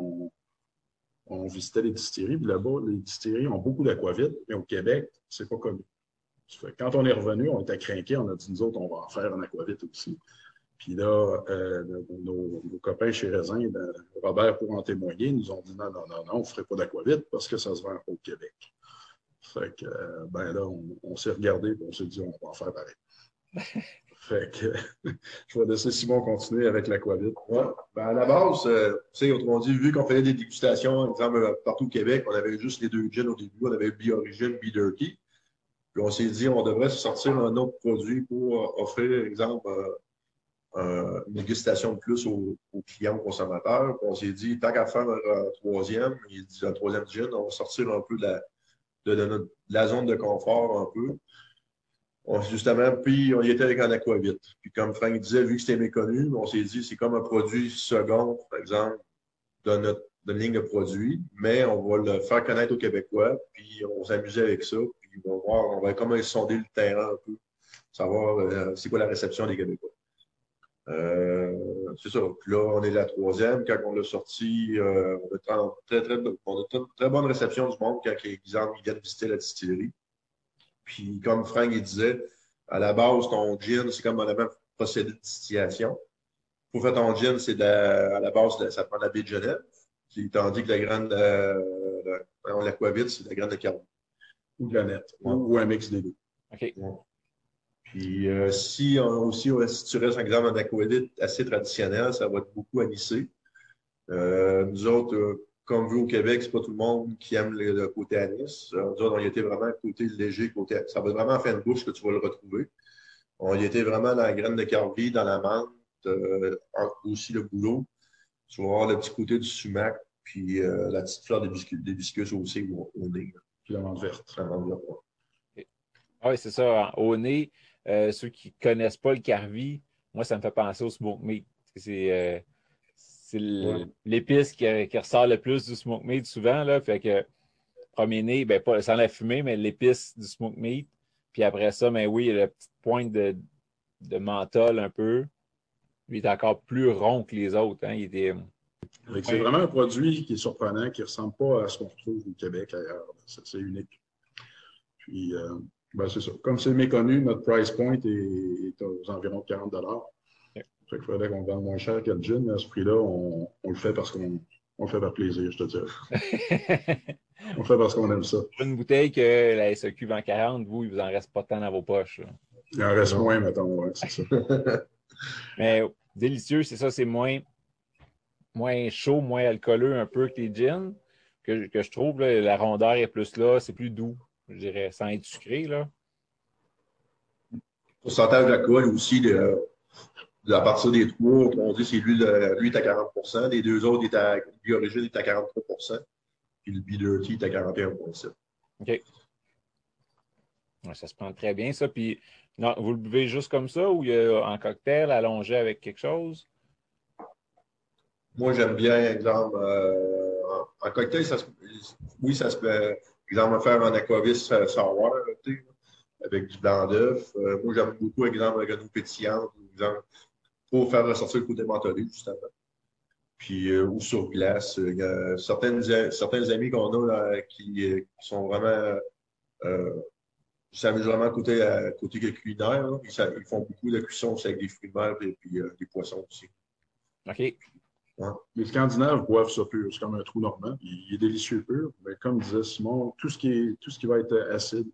Speaker 2: on, visitait les distilleries. Puis là-bas, les distilleries ont beaucoup d'aquavit, mais au Québec, c'est pas connu. Quand on est revenu, on était craqués, on a dit, nous autres, on va en faire un aquavit aussi. Puis là, euh, nos, copains chez Raisin, ben, Robert pour en témoigner, nous ont dit non, non, non, non, on ne ferait pas d'aquavit parce que ça se vend au Québec. Fait que, euh, ben là, on, on s'est regardé et on s'est dit, on va en faire pareil. *laughs* Fait que *laughs* je vais laisser Simon continuer avec l'aquavit.
Speaker 3: Ouais. Ben à la base, euh, tu sais, autrement dit, vu qu'on faisait des dégustations, exemple, euh, partout au Québec, on avait juste les deux gins au début, on avait Be Origin, Be Dirty. Puis on s'est dit, on devrait sortir un autre produit pour euh, offrir, exemple, une dégustation de plus aux, clients, aux consommateurs. Puis on s'est dit, tant qu'à faire un, troisième, il dit un troisième gin, on va sortir un peu de la, de, de la zone de confort un peu justement, puis on y était avec un aquavit. Puis comme Frank disait, vu que c'était méconnu, on s'est dit c'est comme un produit second, par exemple, de notre ligne de produits, mais on va le faire connaître aux Québécois, puis on s'amusait avec ça, puis on va voir, on va comment sonder le terrain un peu, savoir euh, c'est quoi la réception des Québécois. Euh, c'est ça. Puis là, on est la troisième. Quand on l'a sorti, euh, on, a très, très, on a très, très bonne réception du monde quand les gens viennent visiter la distillerie. Puis, comme Frank disait, à la base, ton gin, c'est comme un même procédé de distillation. Pour faire ton gin, c'est à la base, ça prend la baie de Genève. Tandis que la graine, euh, l'aquavit, c'est la graine de carbone.
Speaker 2: Ou de la nette. Ou, un mix des deux.
Speaker 1: OK.
Speaker 3: Puis, euh, si, on, aussi, si tu restes, par exemple, un assez traditionnel, ça va être beaucoup anisé. Euh, nous autres, euh, comme vu au Québec, c'est pas tout le monde qui aime le, côté anis. Euh, on y était vraiment côté léger, côté Ça va vraiment faire une bouche que tu vas le retrouver. On y était vraiment dans la graine de carvi, dans la menthe, euh, aussi le boulot. Tu vas voir le petit côté du sumac, puis euh, la petite fleur des biscuits aussi au, nez.
Speaker 2: Puis la menthe verte.
Speaker 3: La menthe verte
Speaker 1: Ah oui, c'est ça. Au nez, euh, ceux qui ne connaissent pas le carvi, moi, ça me fait penser au smoke meat. C'est euh, l'épice qui, ressort le plus du smoke meat souvent. Là, fait que premier nez, ben, pas sans la fumée, mais l'épice du smoke meat. Puis après ça, ben oui, il y a la petite pointe de, de menthol un peu. Lui, il est encore plus rond que les autres. Hein. Il
Speaker 2: C'est vraiment un produit qui est surprenant, qui ne ressemble pas à ce qu'on retrouve au Québec ailleurs. C'est unique. Puis, euh, ben, c'est ça. Comme c'est méconnu, notre price point est, aux environs 40 okay. Fait qu'il faudrait qu'on vende moins cher que le gin, mais à ce prix-là, on, le fait parce qu'on le fait par plaisir, je te dirais. *laughs* on le fait parce qu'on aime ça.
Speaker 1: Une bouteille que la SEQ vend 40, vous, il vous en reste pas tant dans vos poches.
Speaker 2: Il en reste moins, mettons, ouais, c'est ça. *laughs*
Speaker 1: mais délicieux, c'est ça, c'est moins, moins chaud, moins alcooleux un peu que les gins. Que, que je trouve, la rondeur est plus là, c'est plus doux je dirais, sans être sucré. Là.
Speaker 3: Pourcentage d'alcool aussi, de, à partir des trois, on dit c'est lui, lui est à 40% les deux autres, est à, lui origine est à 43 puis le B-Dirty est à 41,7
Speaker 1: OK. ça se prend très bien, ça. Puis, non, vous le buvez juste comme ça ou il y a en cocktail, allongé avec quelque chose?
Speaker 3: Moi, j'aime bien, exemple, euh, en, cocktail, ça oui, ça se peut exemple, faire un aquavis euh, sour, avec du blanc d'œuf. Euh, moi, j'aime beaucoup, exemple, la grenouille pétillante, exemple, pour faire ressortir le côté mentholé, justement. Puis, euh, ou sur glace. Il y a certaines, certains amis qu'on a qui, sont vraiment. qui s'amusent vraiment côté, côté culinaire. Ils, font beaucoup de cuisson avec des fruits de mer et puis des poissons aussi.
Speaker 1: OK.
Speaker 2: Les Scandinaves boivent ça pur. C'est comme un trou normand. Il, est délicieux pur. Mais comme disait Simon, tout ce qui, est, tout ce qui va être acide,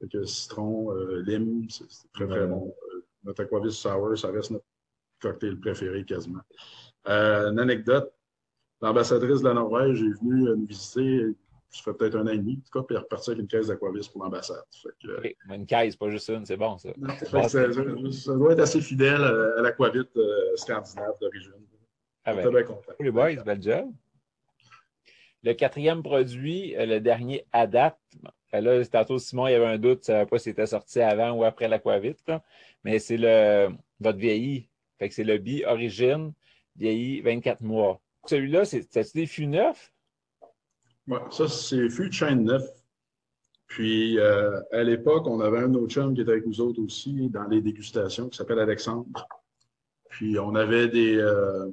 Speaker 2: avec citron, euh, lime, c'est très, très bon. Euh, notre Aquavis Sour, ça reste notre cocktail préféré quasiment. Euh, une anecdote, l'ambassadrice de la Norvège est venue nous visiter, ça fait peut-être un an et demi, en tout cas, puis elle est repartie avec une caisse d'Aquavis pour l'ambassade.
Speaker 1: Une caisse, pas juste une, c'est bon ça.
Speaker 2: ça, doit être assez fidèle à, l'Aquavit scandinave d'origine.
Speaker 1: Ah ben, les boys, bel job. Le quatrième produit, euh, le dernier Adapt. Ben là, tantôt, Simon, il y avait un doute, ne savait pas si c'était sorti avant ou après l'Aquavit. Mais c'est le votre vieilli. Fait que c'est le bi Origine, vieilli 24 mois. Celui-là, c'est des fûts neufs?
Speaker 2: Oui, ça, c'est fûts de chaîne neuf. Puis, euh, à l'époque, on avait un autre chum qui était avec nous autres aussi dans les dégustations qui s'appelle Alexandre. Puis, on avait des, euh,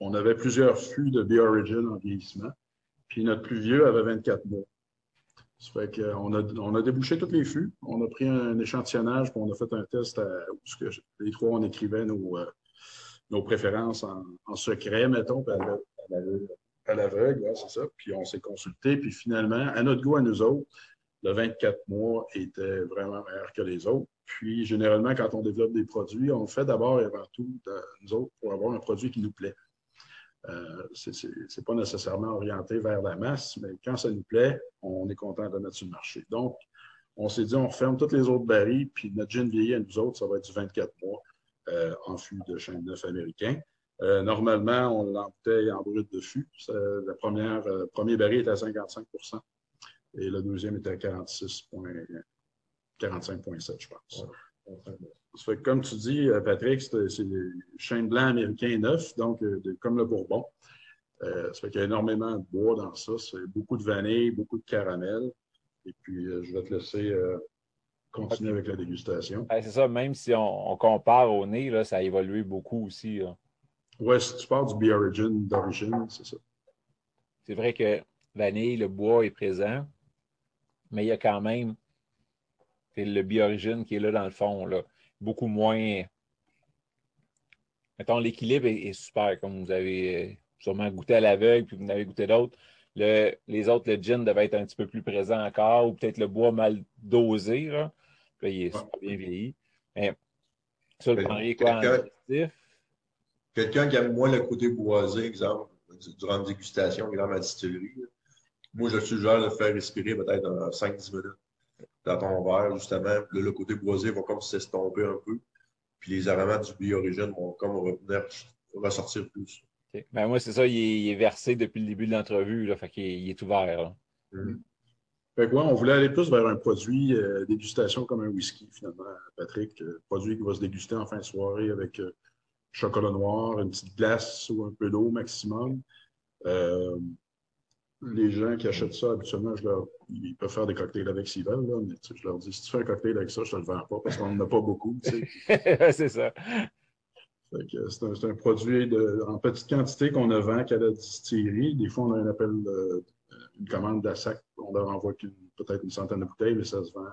Speaker 2: on avait plusieurs fûts de B-Origin en vieillissement. Puis notre plus vieux avait 24 mois. Ça fait on a débouché tous les fûts. On a pris un échantillonnage, puis on a fait un test où les trois, on écrivait nos, euh, nos préférences en, secret, mettons, à l'aveugle, c'est ça. Puis on s'est consulté, puis finalement, à notre goût, à nous autres, le 24 mois était vraiment meilleur que les autres. Puis, généralement, quand on développe des produits, on fait d'abord et avant tout, nous autres, pour avoir un produit qui nous plaît. Euh, ce n'est pas nécessairement orienté vers la masse, mais quand ça nous plaît, on est content de mettre sur le marché. Donc, on s'est dit, on ferme toutes les autres barils, puis notre gin vieilli à nous autres, ça va être du 24 mois euh, en fût de chêne neuf américain. Euh, normalement, on l'embouteille en brut de fût. La première, premier baril est à 55% et le deuxième est à 46,45,7, je pense comme tu dis, euh, Patrick, c'est des chêne blanc américain neuf, donc euh, comme le bourbon. Euh, ça fait qu'il y a énormément de bois dans ça. C'est beaucoup de vanille, beaucoup de caramel. Et puis, je vais te laisser continuer avec la dégustation.
Speaker 1: c'est ça, même si on, compare au nez, là, ça a évolué beaucoup aussi.
Speaker 2: Oui, si tu parles du B-Origin d'origine, c'est ça.
Speaker 1: C'est vrai que vanille, le bois est présent, mais il y a quand même le B-Origin qui est là dans le fond. Là beaucoup moins. Mettons, l'équilibre est, super, comme vous avez euh, sûrement goûté à l'aveugle, puis vous en avez goûté d'autres. les autres, le gin devait être un petit peu plus présent encore, ou peut-être le bois mal dosé. Là. Puis, il est super bien vieilli. Mais ça, le prendriez quoi
Speaker 3: Quelqu'un qui aime moins le côté boisé, exemple, durant une dégustation, ma distillerie, moi, je suggère de faire respirer peut-être 5-10 minutes dans ton verre, justement. le côté boisé va comme s'estomper un peu. Puis les aromates du bio-origine vont comme revenir, ressortir plus.
Speaker 1: Ben moi, c'est ça, il est, versé depuis le début de l'entrevue, là, fait qu'il est ouvert.
Speaker 2: Mm. Fait on voulait aller plus vers un produit euh, dégustation comme un whisky, finalement, Patrick. Euh, produit qui va se déguster en fin de soirée avec euh, chocolat noir, une petite glace ou un peu d'eau maximum. Les gens qui achètent ça, habituellement, je leur, ils peuvent faire des cocktails avec s'ils veulent, là, mais je leur dis, si tu fais un cocktail avec ça, je te le vends pas parce qu'on n'en a pas beaucoup. *laughs*
Speaker 1: c'est ça.
Speaker 2: C'est un, produit de, en petite quantité qu'on a vend qu'à la distillerie. Des fois, on a un appel de, une commande d'assac, on leur envoie peut-être une centaine de bouteilles, mais ça se vend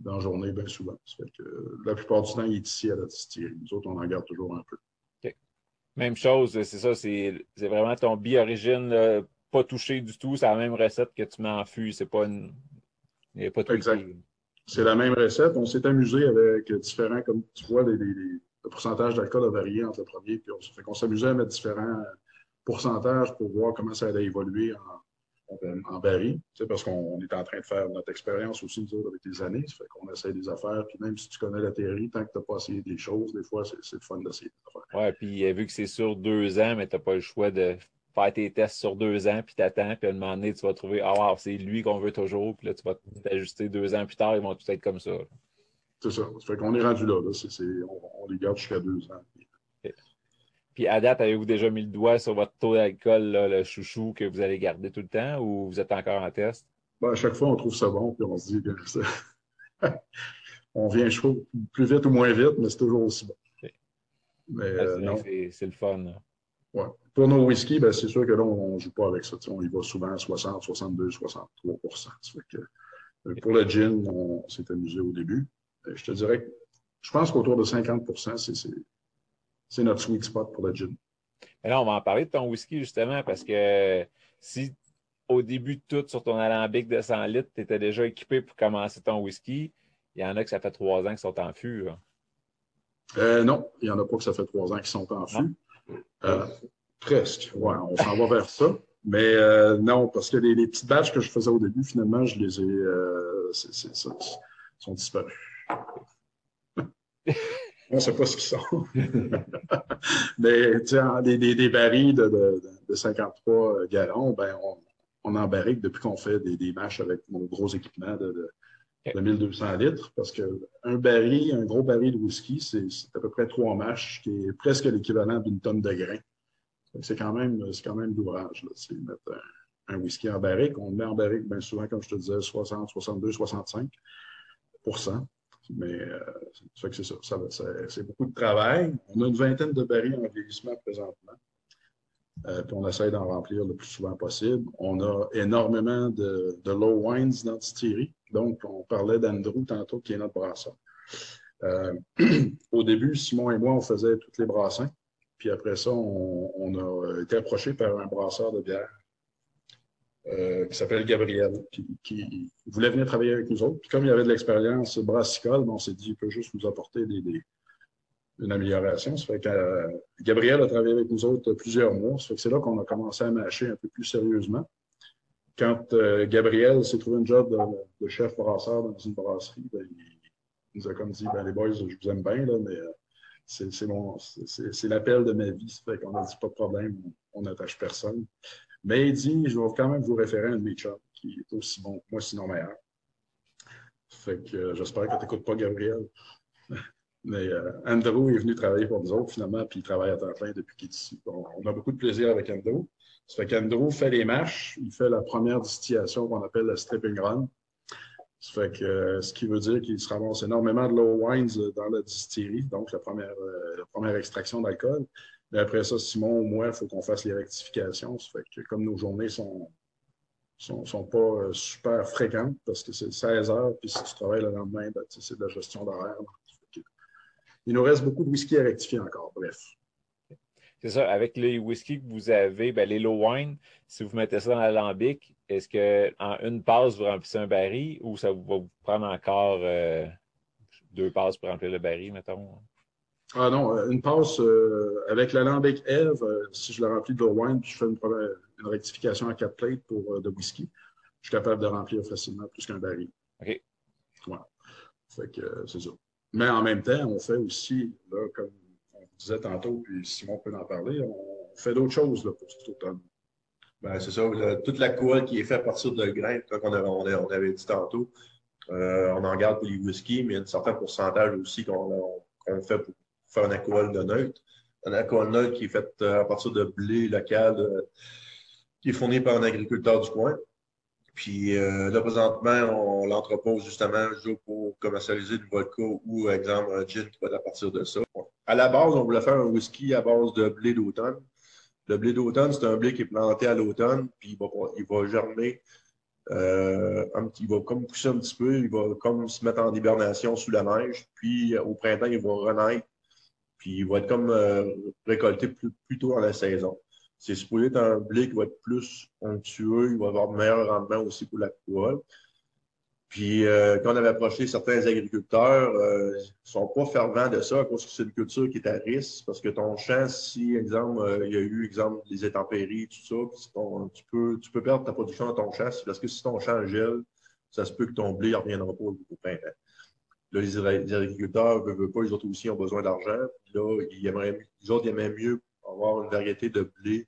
Speaker 2: dans la journée bien souvent. Fait que, la plupart du temps, il est ici à la distillerie. Nous autres, on en garde toujours un peu.
Speaker 1: Même chose, c'est ça, c'est vraiment ton bi-origine, pas touché du tout. C'est la même recette que tu mets en fût. C'est pas une. Il n'y a pas de
Speaker 2: Exact. C'est la même recette. On s'est amusé avec différents, comme tu vois, les, le pourcentage d'alcool a varié entre le premier et on fait qu'on s'amusait à mettre différents pourcentages pour voir comment ça allait évoluer en, en baril, parce qu'on est en train de faire notre expérience aussi, nous autres, avec les années. Ça fait qu'on essaie des affaires. Puis même si tu connais la théorie, tant que tu n'as pas essayé des choses, des fois, c'est le fun d'essayer des affaires.
Speaker 1: Oui, puis euh, vu que c'est sur deux ans, mais tu n'as pas le choix de faire tes tests sur deux ans, puis t'attends, puis à un moment donné, tu vas trouver, ah, wow, c'est lui qu'on veut toujours, puis là, tu vas t'ajuster deux ans plus tard, ils vont tous être comme ça.
Speaker 2: C'est ça. Ça fait qu'on est rendu là. on, les garde jusqu'à deux ans.
Speaker 1: Puis à date, avez-vous déjà mis le doigt sur votre taux d'alcool, le chouchou que vous allez garder tout le temps ou vous êtes encore en test?
Speaker 2: Ben, à chaque fois, on trouve ça bon, puis on se dit que *laughs* on vient chaud plus vite ou moins vite, mais c'est toujours aussi bon.
Speaker 1: Mais, euh, c'est le fun.
Speaker 2: Ouais. Pour nos whisky, ben, c'est sûr que là, on ne joue pas avec ça. On y va souvent à 60, 62, 63 que, euh, Pour le gin, on s'est amusé au début. Euh, je te dirais que je pense qu'autour de 50 c'est notre sweet spot pour le gin.
Speaker 1: Mais là, on va en parler de ton whisky justement parce que si au début de tout sur ton alambic de 100 litres, tu étais déjà équipé pour commencer ton whisky, il y en a que ça fait trois ans qu'ils sont en fût.
Speaker 2: Euh, non, il n'y en a pas que ça fait trois ans qu'ils sont en fût. Euh, presque, ouais, on s'en va vers ça. Mais euh, non, parce que les, petites batches que je faisais au début, finalement, je les ai. sont disparus. On ne sait pas ce qu'ils sont. *laughs* Mais des, des, des barils de, de, de, 53 gallons, ben, on, on en barrique depuis qu'on fait des, des matchs avec mon gros équipement de, de, 1200 litres. Parce qu'un baril, un gros baril de whisky, c'est à peu près trois mâches, qui est presque l'équivalent d'une tonne de grains. C'est quand même, quand même l'ouvrage. Mettre un, whisky en barrique. On le met en barrique bien souvent, comme je te disais, 60, 62, 65% mais euh, c'est ça. c'est beaucoup de travail. On a une vingtaine de barils en vieillissement présentement. Euh, puis on essaie d'en remplir le plus souvent possible. On a énormément de, low wines dans distillerie. Donc, on parlait d'Andrew tantôt, qui est notre brasseur. Euh, *clears throat* au début, Simon et moi, on faisait toutes les brassins. Puis après ça, on a été approché par un brasseur de bière euh, qui s'appelle Gabriel, qui, voulait venir travailler avec nous autres. Puis comme il avait de l'expérience brassicole, on s'est dit qu'il peut juste nous apporter une amélioration. Ça fait que euh, Gabriel a travaillé avec nous autres plusieurs mois. Ça fait que c'est là qu'on a commencé à mâcher un peu plus sérieusement. Quand euh, Gabriel s'est trouvé un job de, chef brasseur dans une brasserie, ben, il, nous a comme dit ben, les boys, je vous aime bien, là, mais c'est l'appel de ma vie. Ça fait qu'on a dit pas de problème, on n'attache personne. Mais il dit, je vais quand même vous référer à un de mes chums qui est aussi bon que moi, sinon meilleur. Fait que euh, j'espère que tu n'écoutes pas Gabriel. *laughs* Mais euh, Andrew est venu travailler pour nous autres finalement, puis il travaille à temps plein depuis qu'il est ici. on a beaucoup de plaisir avec Andrew. Ça fait qu'Andrew fait les marches, il fait la première distillation qu'on appelle la stripping run. Euh, ce qui veut dire qu'il se ramasse énormément de low wines dans la distillerie, donc la première, la première extraction d'alcool. Mais après ça, Simon ou moi, il faut qu'on fasse les rectifications. Ça fait que comme nos journées sont sont, pas euh, super fréquentes parce que c'est 16 heures, puis si tu travailles le lendemain, ben, c'est de la gestion d'horaire. Il nous reste beaucoup de whisky à rectifier encore, bref.
Speaker 1: C'est ça, avec les whisky que vous avez, ben, les low wine, si vous mettez ça dans l'alambic, est-ce qu'en une passe, vous remplissez un baril ou ça va vous prendre encore euh, deux passes pour remplir le baril, mettons?
Speaker 2: Ah non, euh, une passe euh, avec l'alambic Eve, euh, si je la remplis de wine, puis je fais une, une, rectification à quatre plates pour de whisky, je suis capable de remplir facilement plus qu'un baril.
Speaker 1: OK.
Speaker 2: Ouais. Fait que c'est ça. Mais en même temps, on fait aussi, là, comme on disait tantôt, puis Simon peut en parler, on fait d'autres choses là, pour cet automne.
Speaker 3: Ben, c'est ça. toute la qui est faite à partir de grains, comme on, avait dit tantôt, euh, on en garde pour les whisky, mais il y a un certain pourcentage aussi qu'on fait pour faire un alcool de neutre. Un alcool neutre qui est fait euh, à partir de blé local, qui est fourni par un agriculteur du coin. Puis euh, là, présentement, on l'entrepose justement pour commercialiser du vodka ou, exemple, un gin qui va être à partir de ça. À la base, on voulait faire un whisky à base de blé d'automne. Le blé d'automne, c'est un blé qui est planté à l'automne, puis il va, il va germer, euh, il va comme pousser un petit peu, il va comme se mettre en hibernation sous la neige, puis au printemps, il va renaître, puis il va être comme euh, récolté plus, tôt dans la saison. C'est supposé être un blé qui va être plus onctueux, il va avoir meilleur rendement aussi pour la couole. Puis euh, quand on avait approché certains agriculteurs, euh, ils sont pas fervents de ça parce que c'est une culture qui est à risque. Parce que ton champ, si, exemple, euh, il y a eu, exemple, des intempéries, tout ça, tu, peux, tu peux perdre ta production dans ton champ. Parce que si ton champ gèle, ça se peut que ton blé ne reviendra pas au printemps. Là, les, agriculteurs ne veulent pas, les autres aussi ont besoin d'argent. Là, ils aimeraient, les autres aimeraient mieux avoir une variété de blé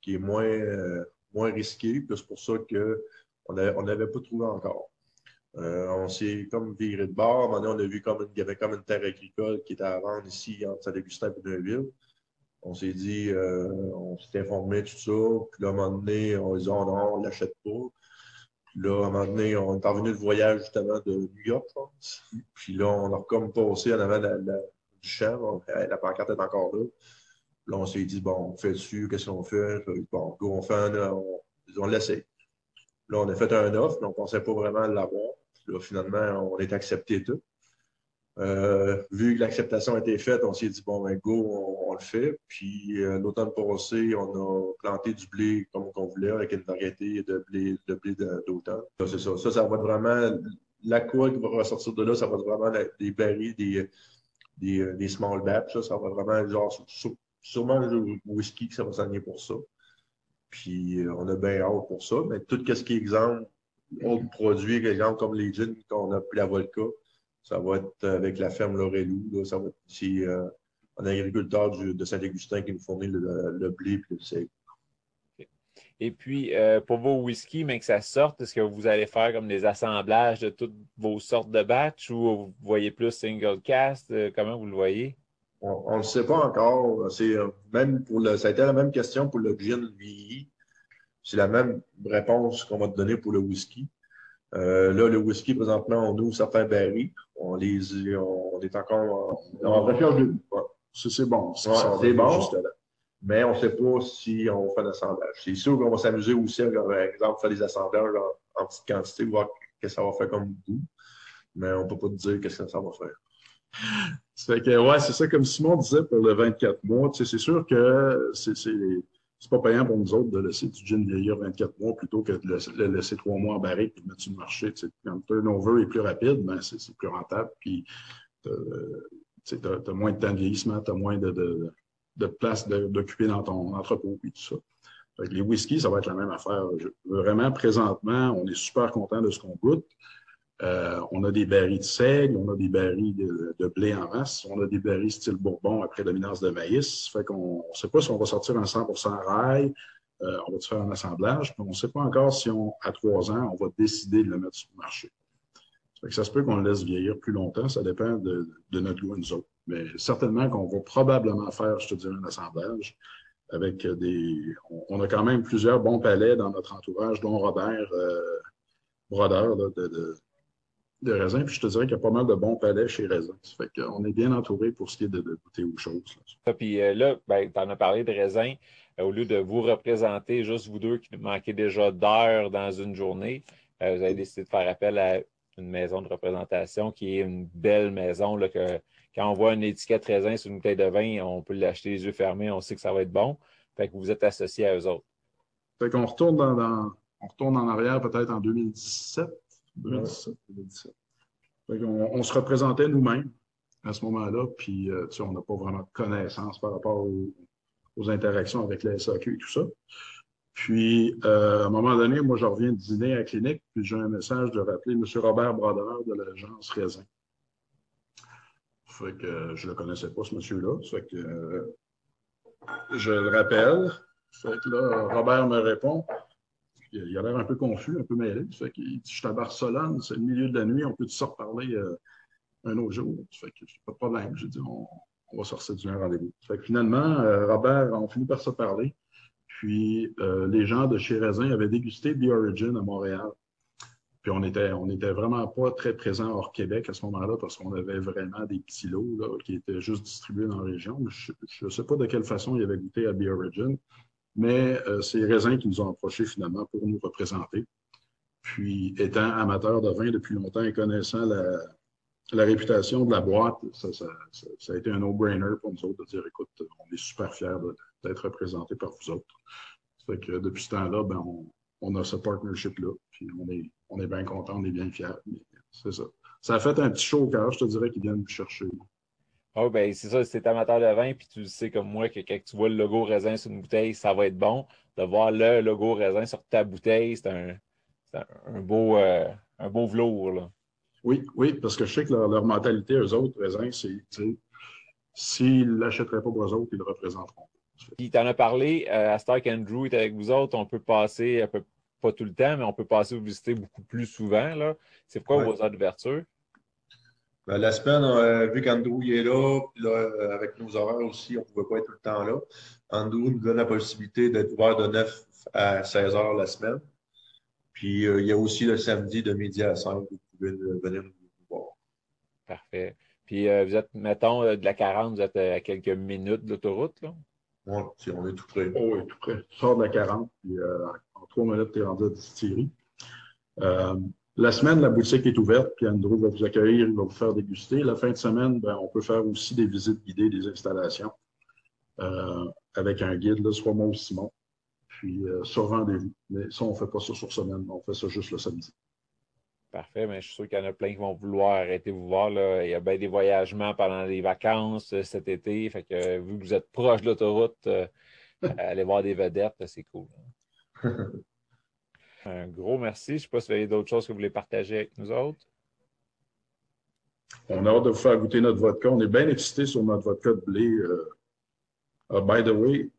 Speaker 3: qui est moins, euh, moins risqué. C'est pour ça qu'on n'avait pas trouvé encore. Euh, on s'est comme viré de bord. À un moment donné, on a vu comme il y avait comme une terre agricole qui était à vendre ici entre Saint-Augustin et Neuville. On s'est dit, euh, on s'est informé, tout ça. Puis là, à un moment donné, on dit, oh non, on ne l'achète pas. Puis là, à un moment donné, on est revenu de voyage justement de New York, je pense. Puis là, on a comme passé en avant la, du champ. La pancarte est encore là. Là, on s'est dit, bon, on fait dessus, qu'est-ce qu'on fait? Bon, go, on fait on, on l'essaie. Là, on a fait un offre, mais on ne pensait pas vraiment l'avoir. Là, finalement, on est accepté tout. Euh, vu que l'acceptation a été faite, on s'est dit, bon, ben, go, on, le fait. Puis, euh, l'automne passé, on a planté du blé comme on voulait, avec une variété de blé de blé d'automne. C'est ça. Ça, ça va être vraiment, la quoi qui va ressortir de là, ça va être vraiment des berries, des, des, des small batch. Ça, ça va vraiment, genre, sûrement le whisky que ça va s'enligner pour ça. Puis euh, on a bien hâte pour ça. Mais tout ce qui est exemple, autres produits, exemple comme les gins qu'on a pris la Volca, ça va être avec la ferme Lorelou. Ça va être euh, un agriculteur de Saint-Augustin qui nous fournit le, blé et le.
Speaker 1: Et puis, euh, pour vos whisky, mais que ça sorte, est-ce que vous allez faire comme des assemblages de toutes vos sortes de batchs ou vous voyez plus single cast? comment vous le voyez?
Speaker 3: On ne le sait pas encore. C'est euh, même pour le, ça a été la même question pour le gin vieilli. C'est la même réponse qu'on va te donner pour le whisky. Euh, là, le whisky, présentement, on ouvre certains barils. On les, on, est encore en, en recherche de.
Speaker 2: C'est bon.
Speaker 3: C'est bon. Mais on ne sait pas si on fait l'assemblage. C'est sûr qu'on va s'amuser aussi, par exemple, faire des assemblages en, en petite quantité, voir ce que ça va faire comme goût. Mais on ne peut pas te dire qu'est-ce que ça va faire.
Speaker 2: C'est que, ouais, c'est ça, comme Simon disait pour le 24 mois, c'est sûr que c'est, c'est, pas payant pour nous autres de laisser du gin vieillir 24 mois plutôt que de le, laisser trois mois en barrique et de mettre sur le marché. Tu sais, quand le turnover est plus rapide, ben c'est, plus rentable. Puis, tu as, moins de temps de vieillissement, tu as moins de, place d'occuper dans ton entrepôt et tout ça. Les whiskies, ça va être la même affaire. vraiment, présentement, on est super content de ce qu'on goûte. Euh, on a des barils de seigle, on a des barils de, blé en masse, on a des barils style Bourbon à prédominance de maïs. Fait qu'on ne sait pas si on va sortir un 100% rail, euh, on va faire un assemblage, puis on ne sait pas encore si à trois ans, on va décider de le mettre sur le marché. Fait que ça se peut qu'on le laisse vieillir plus longtemps, ça dépend de, notre goût nous autres. Mais certainement qu'on va probablement faire, je te dirais, un assemblage avec des. On, a quand même plusieurs bons palais dans notre entourage, dont Robert euh, Brodeur de de raisin. Puis je te dirais qu'il y a pas mal de bons palais chez Raisin. Ça fait qu'on est bien entouré pour ce qui est de, goûter aux choses.
Speaker 1: Là. Puis euh, là, ben, tu en as parlé de raisin. Euh, au lieu de vous représenter juste vous deux qui manquez déjà d'heures dans une journée, euh, vous avez décidé de faire appel à une maison de représentation qui est une belle maison là, que quand on voit une étiquette raisin sur une bouteille de vin, on peut l'acheter les yeux fermés, on sait que ça va être bon. Fait que vous êtes associé à eux autres.
Speaker 2: Fait qu'on retourne dans, on retourne en arrière peut-être en 2017. 2017, 2017. On, se représentait nous-mêmes à ce moment-là, puis euh, on n'a pas vraiment de connaissances par rapport aux, interactions avec la SAQ et tout ça. Puis, euh, à un moment donné, moi, je reviens de dîner à la clinique, puis j'ai un message de rappeler M. Robert Brodeur de l'agence Raisin. Fait que je ne le connaissais pas, ce monsieur-là. Fait que euh, je le rappelle. Fait que là, Robert me répond. Il a l'air un peu confus, un peu mêlé. Fait qu'il dit Je suis à Barcelone, c'est le milieu de la nuit, on peut se reparler euh, un autre jour. Fait que pas de problème. J'ai dit on, va sortir du rendez-vous. Fait que finalement, euh, Robert, on finit par se parler. Puis euh, les gens de chez Raisin avaient dégusté The Origin à Montréal. Puis on était, on était vraiment pas très présents hors Québec à ce moment-là parce qu'on avait vraiment des petits lots qui étaient juste distribués dans la région. Je ne sais pas de quelle façon ils avaient goûté à Be Origin, mais euh, c'est les raisins qui nous ont approchés finalement pour nous représenter. Puis, étant amateur de vin depuis longtemps et connaissant la, réputation de la boîte, ça, a été un no-brainer pour nous autres de dire écoute, on est super fiers d'être représentés par vous autres. Fait que depuis ce temps-là, ben, on, a ce partnership-là. Puis on est, on est bien content, on est bien fiers. C'est ça. Ça a fait un petit show au cœur, je te dirais, qu'ils viennent nous chercher.
Speaker 1: Oh, ben, c'est ça, c'est amateur de vin, puis tu sais comme moi que quand tu vois le logo raisin sur une bouteille, ça va être bon. De voir le logo raisin sur ta bouteille, c'est un, un, beau, euh, un beau velours. Là.
Speaker 2: Oui, oui, parce que je sais que leur, mentalité, eux autres, raisins, c'est s'ils ne l'achèteraient pas pour eux autres, ils le représenteront.
Speaker 1: Puis tu en as parlé, euh, à Stark Andrew est avec vous autres, on peut passer peu pas tout le temps, mais on peut passer vous visiter beaucoup plus souvent. Là. C'est quoi vos heures d'ouverture?
Speaker 3: Ben, la semaine, euh, vu qu'Andrew est là, puis là, euh, avec nos horaires aussi, on ne pouvait pas être tout le temps là. Andrew nous donne la possibilité d'être ouvert de 9 à 16 heures la semaine. Puis euh, il y a aussi le samedi de midi à 5, vous pouvez venir nous voir.
Speaker 1: Parfait. Puis vous êtes, mettons, de la 40, vous êtes à quelques minutes d'autoroute, là?
Speaker 3: Oui, on est tout près.
Speaker 2: Oh, oui, tout près. Tu sors de la 40, puis trois minutes, tu es rendu à distillerie. Euh, la semaine, la boutique est ouverte, puis Andrew va vous accueillir, il va vous faire déguster. La fin de semaine, ben, on peut faire aussi des visites guidées des installations euh, avec un guide, là, soit moi ou Simon. Puis euh, sur rendez-vous. Mais ça, on ne fait pas ça sur semaine, on fait ça juste le samedi.
Speaker 1: Parfait, mais je suis sûr qu'il y en a plein qui vont vouloir arrêter vous voir. Là. Il y a bien des voyagements pendant les vacances euh, cet été. Fait que vu que vous êtes proche de l'autoroute, *laughs* allez voir des vedettes, c'est cool. *laughs* Un gros merci. Je ne sais pas si vous avez d'autres choses que vous voulez partager avec nous autres.
Speaker 2: On a hâte de vous faire goûter notre vodka. On est bien excités sur notre vodka de blé. Euh, uh, by the way,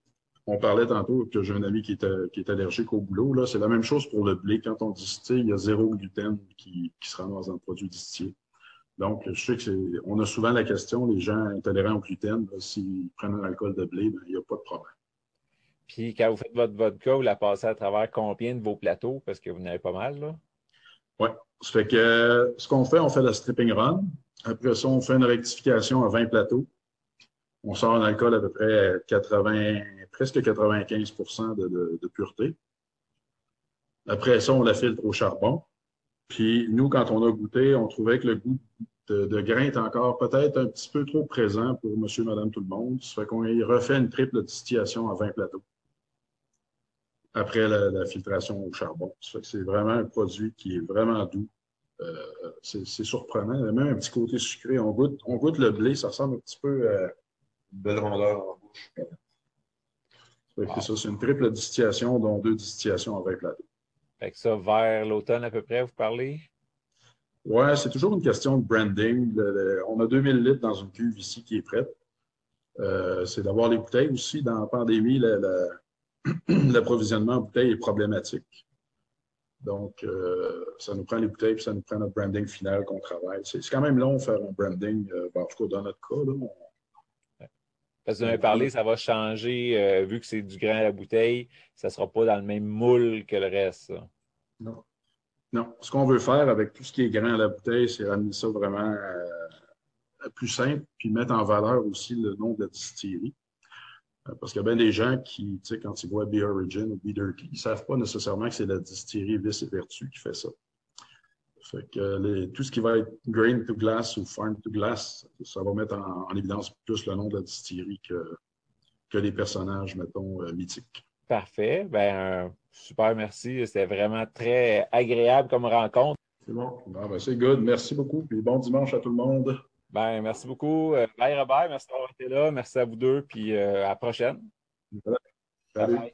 Speaker 2: on parlait tantôt que j'ai un ami qui est, est allergique au boulot. C'est la même chose pour le blé. Quand on distille, il y a zéro gluten qui, qui se ramasse dans le produit distillé. Donc, je sais que on a souvent la question, les gens intolérants au gluten, s'ils prennent un alcool de blé, ben, il n'y a pas de problème.
Speaker 1: Puis quand vous faites votre vodka, vous la passez à travers combien de vos plateaux? Parce que vous n'avez pas mal, là.
Speaker 2: Oui. Ça fait que ce qu'on fait, on fait la stripping run. Après ça, on fait une rectification à 20 plateaux. On sort un alcool à peu près 80, presque 95 de, de, pureté. Après ça, on la filtre au charbon. Puis nous, quand on a goûté, on trouvait que le goût de, de grain est encore peut-être un petit peu trop présent pour monsieur, madame, tout le monde. Ça fait qu'on refait une triple distillation à 20 plateaux après la, filtration au charbon. c'est vraiment un produit qui est vraiment doux. Euh, c'est surprenant. Il y a même un petit côté sucré. On goûte, on goûte le blé, ça ressemble un petit peu à une belle rondeur en bouche. Ça, c'est une triple distillation, dont deux distillations avec la
Speaker 1: Fait que ça, vers l'automne à peu près, vous parlez?
Speaker 2: Oui, c'est toujours une question de branding. on a 2000 litres dans une cuve ici qui est prête. Euh, c'est d'avoir les bouteilles aussi. Dans la pandémie, la, *clears throat* l'approvisionnement en bouteilles est problématique. Donc, euh, ça nous prend les bouteilles, puis ça nous prend notre branding final qu'on travaille. C'est quand même long de faire un branding, euh, ben, en tout cas dans notre cas. Là,
Speaker 1: Parce que vous avez parlé, ça va changer, euh, vu que c'est du grain à la bouteille, ça ne sera pas dans le même moule que le reste.
Speaker 2: Non. Non. Ce qu'on veut faire avec tout ce qui est grain à la bouteille, c'est ramener ça vraiment plus simple, puis mettre en valeur aussi le nom de la distillerie. Euh, parce qu'il y a bien des gens qui, tu sais, quand ils voient Be Origin ou Be Dirty, ils ne savent pas nécessairement que c'est la distillerie Vice et Vertu qui fait ça. Fait que tout ce qui va être grain to glass ou farm to glass, ça va mettre en, évidence plus le nom de la distillerie que, que les personnages, mettons, euh, mythiques.
Speaker 1: Parfait. Ben, super, merci. C'était vraiment très agréable comme rencontre.
Speaker 2: C'est bon. ben, c'est good. Merci beaucoup. Puis bon dimanche à tout le monde.
Speaker 1: Ben, merci beaucoup. Euh, bye Robert, merci d'avoir été là. Merci à vous deux, puis euh, à la prochaine.
Speaker 2: Bye.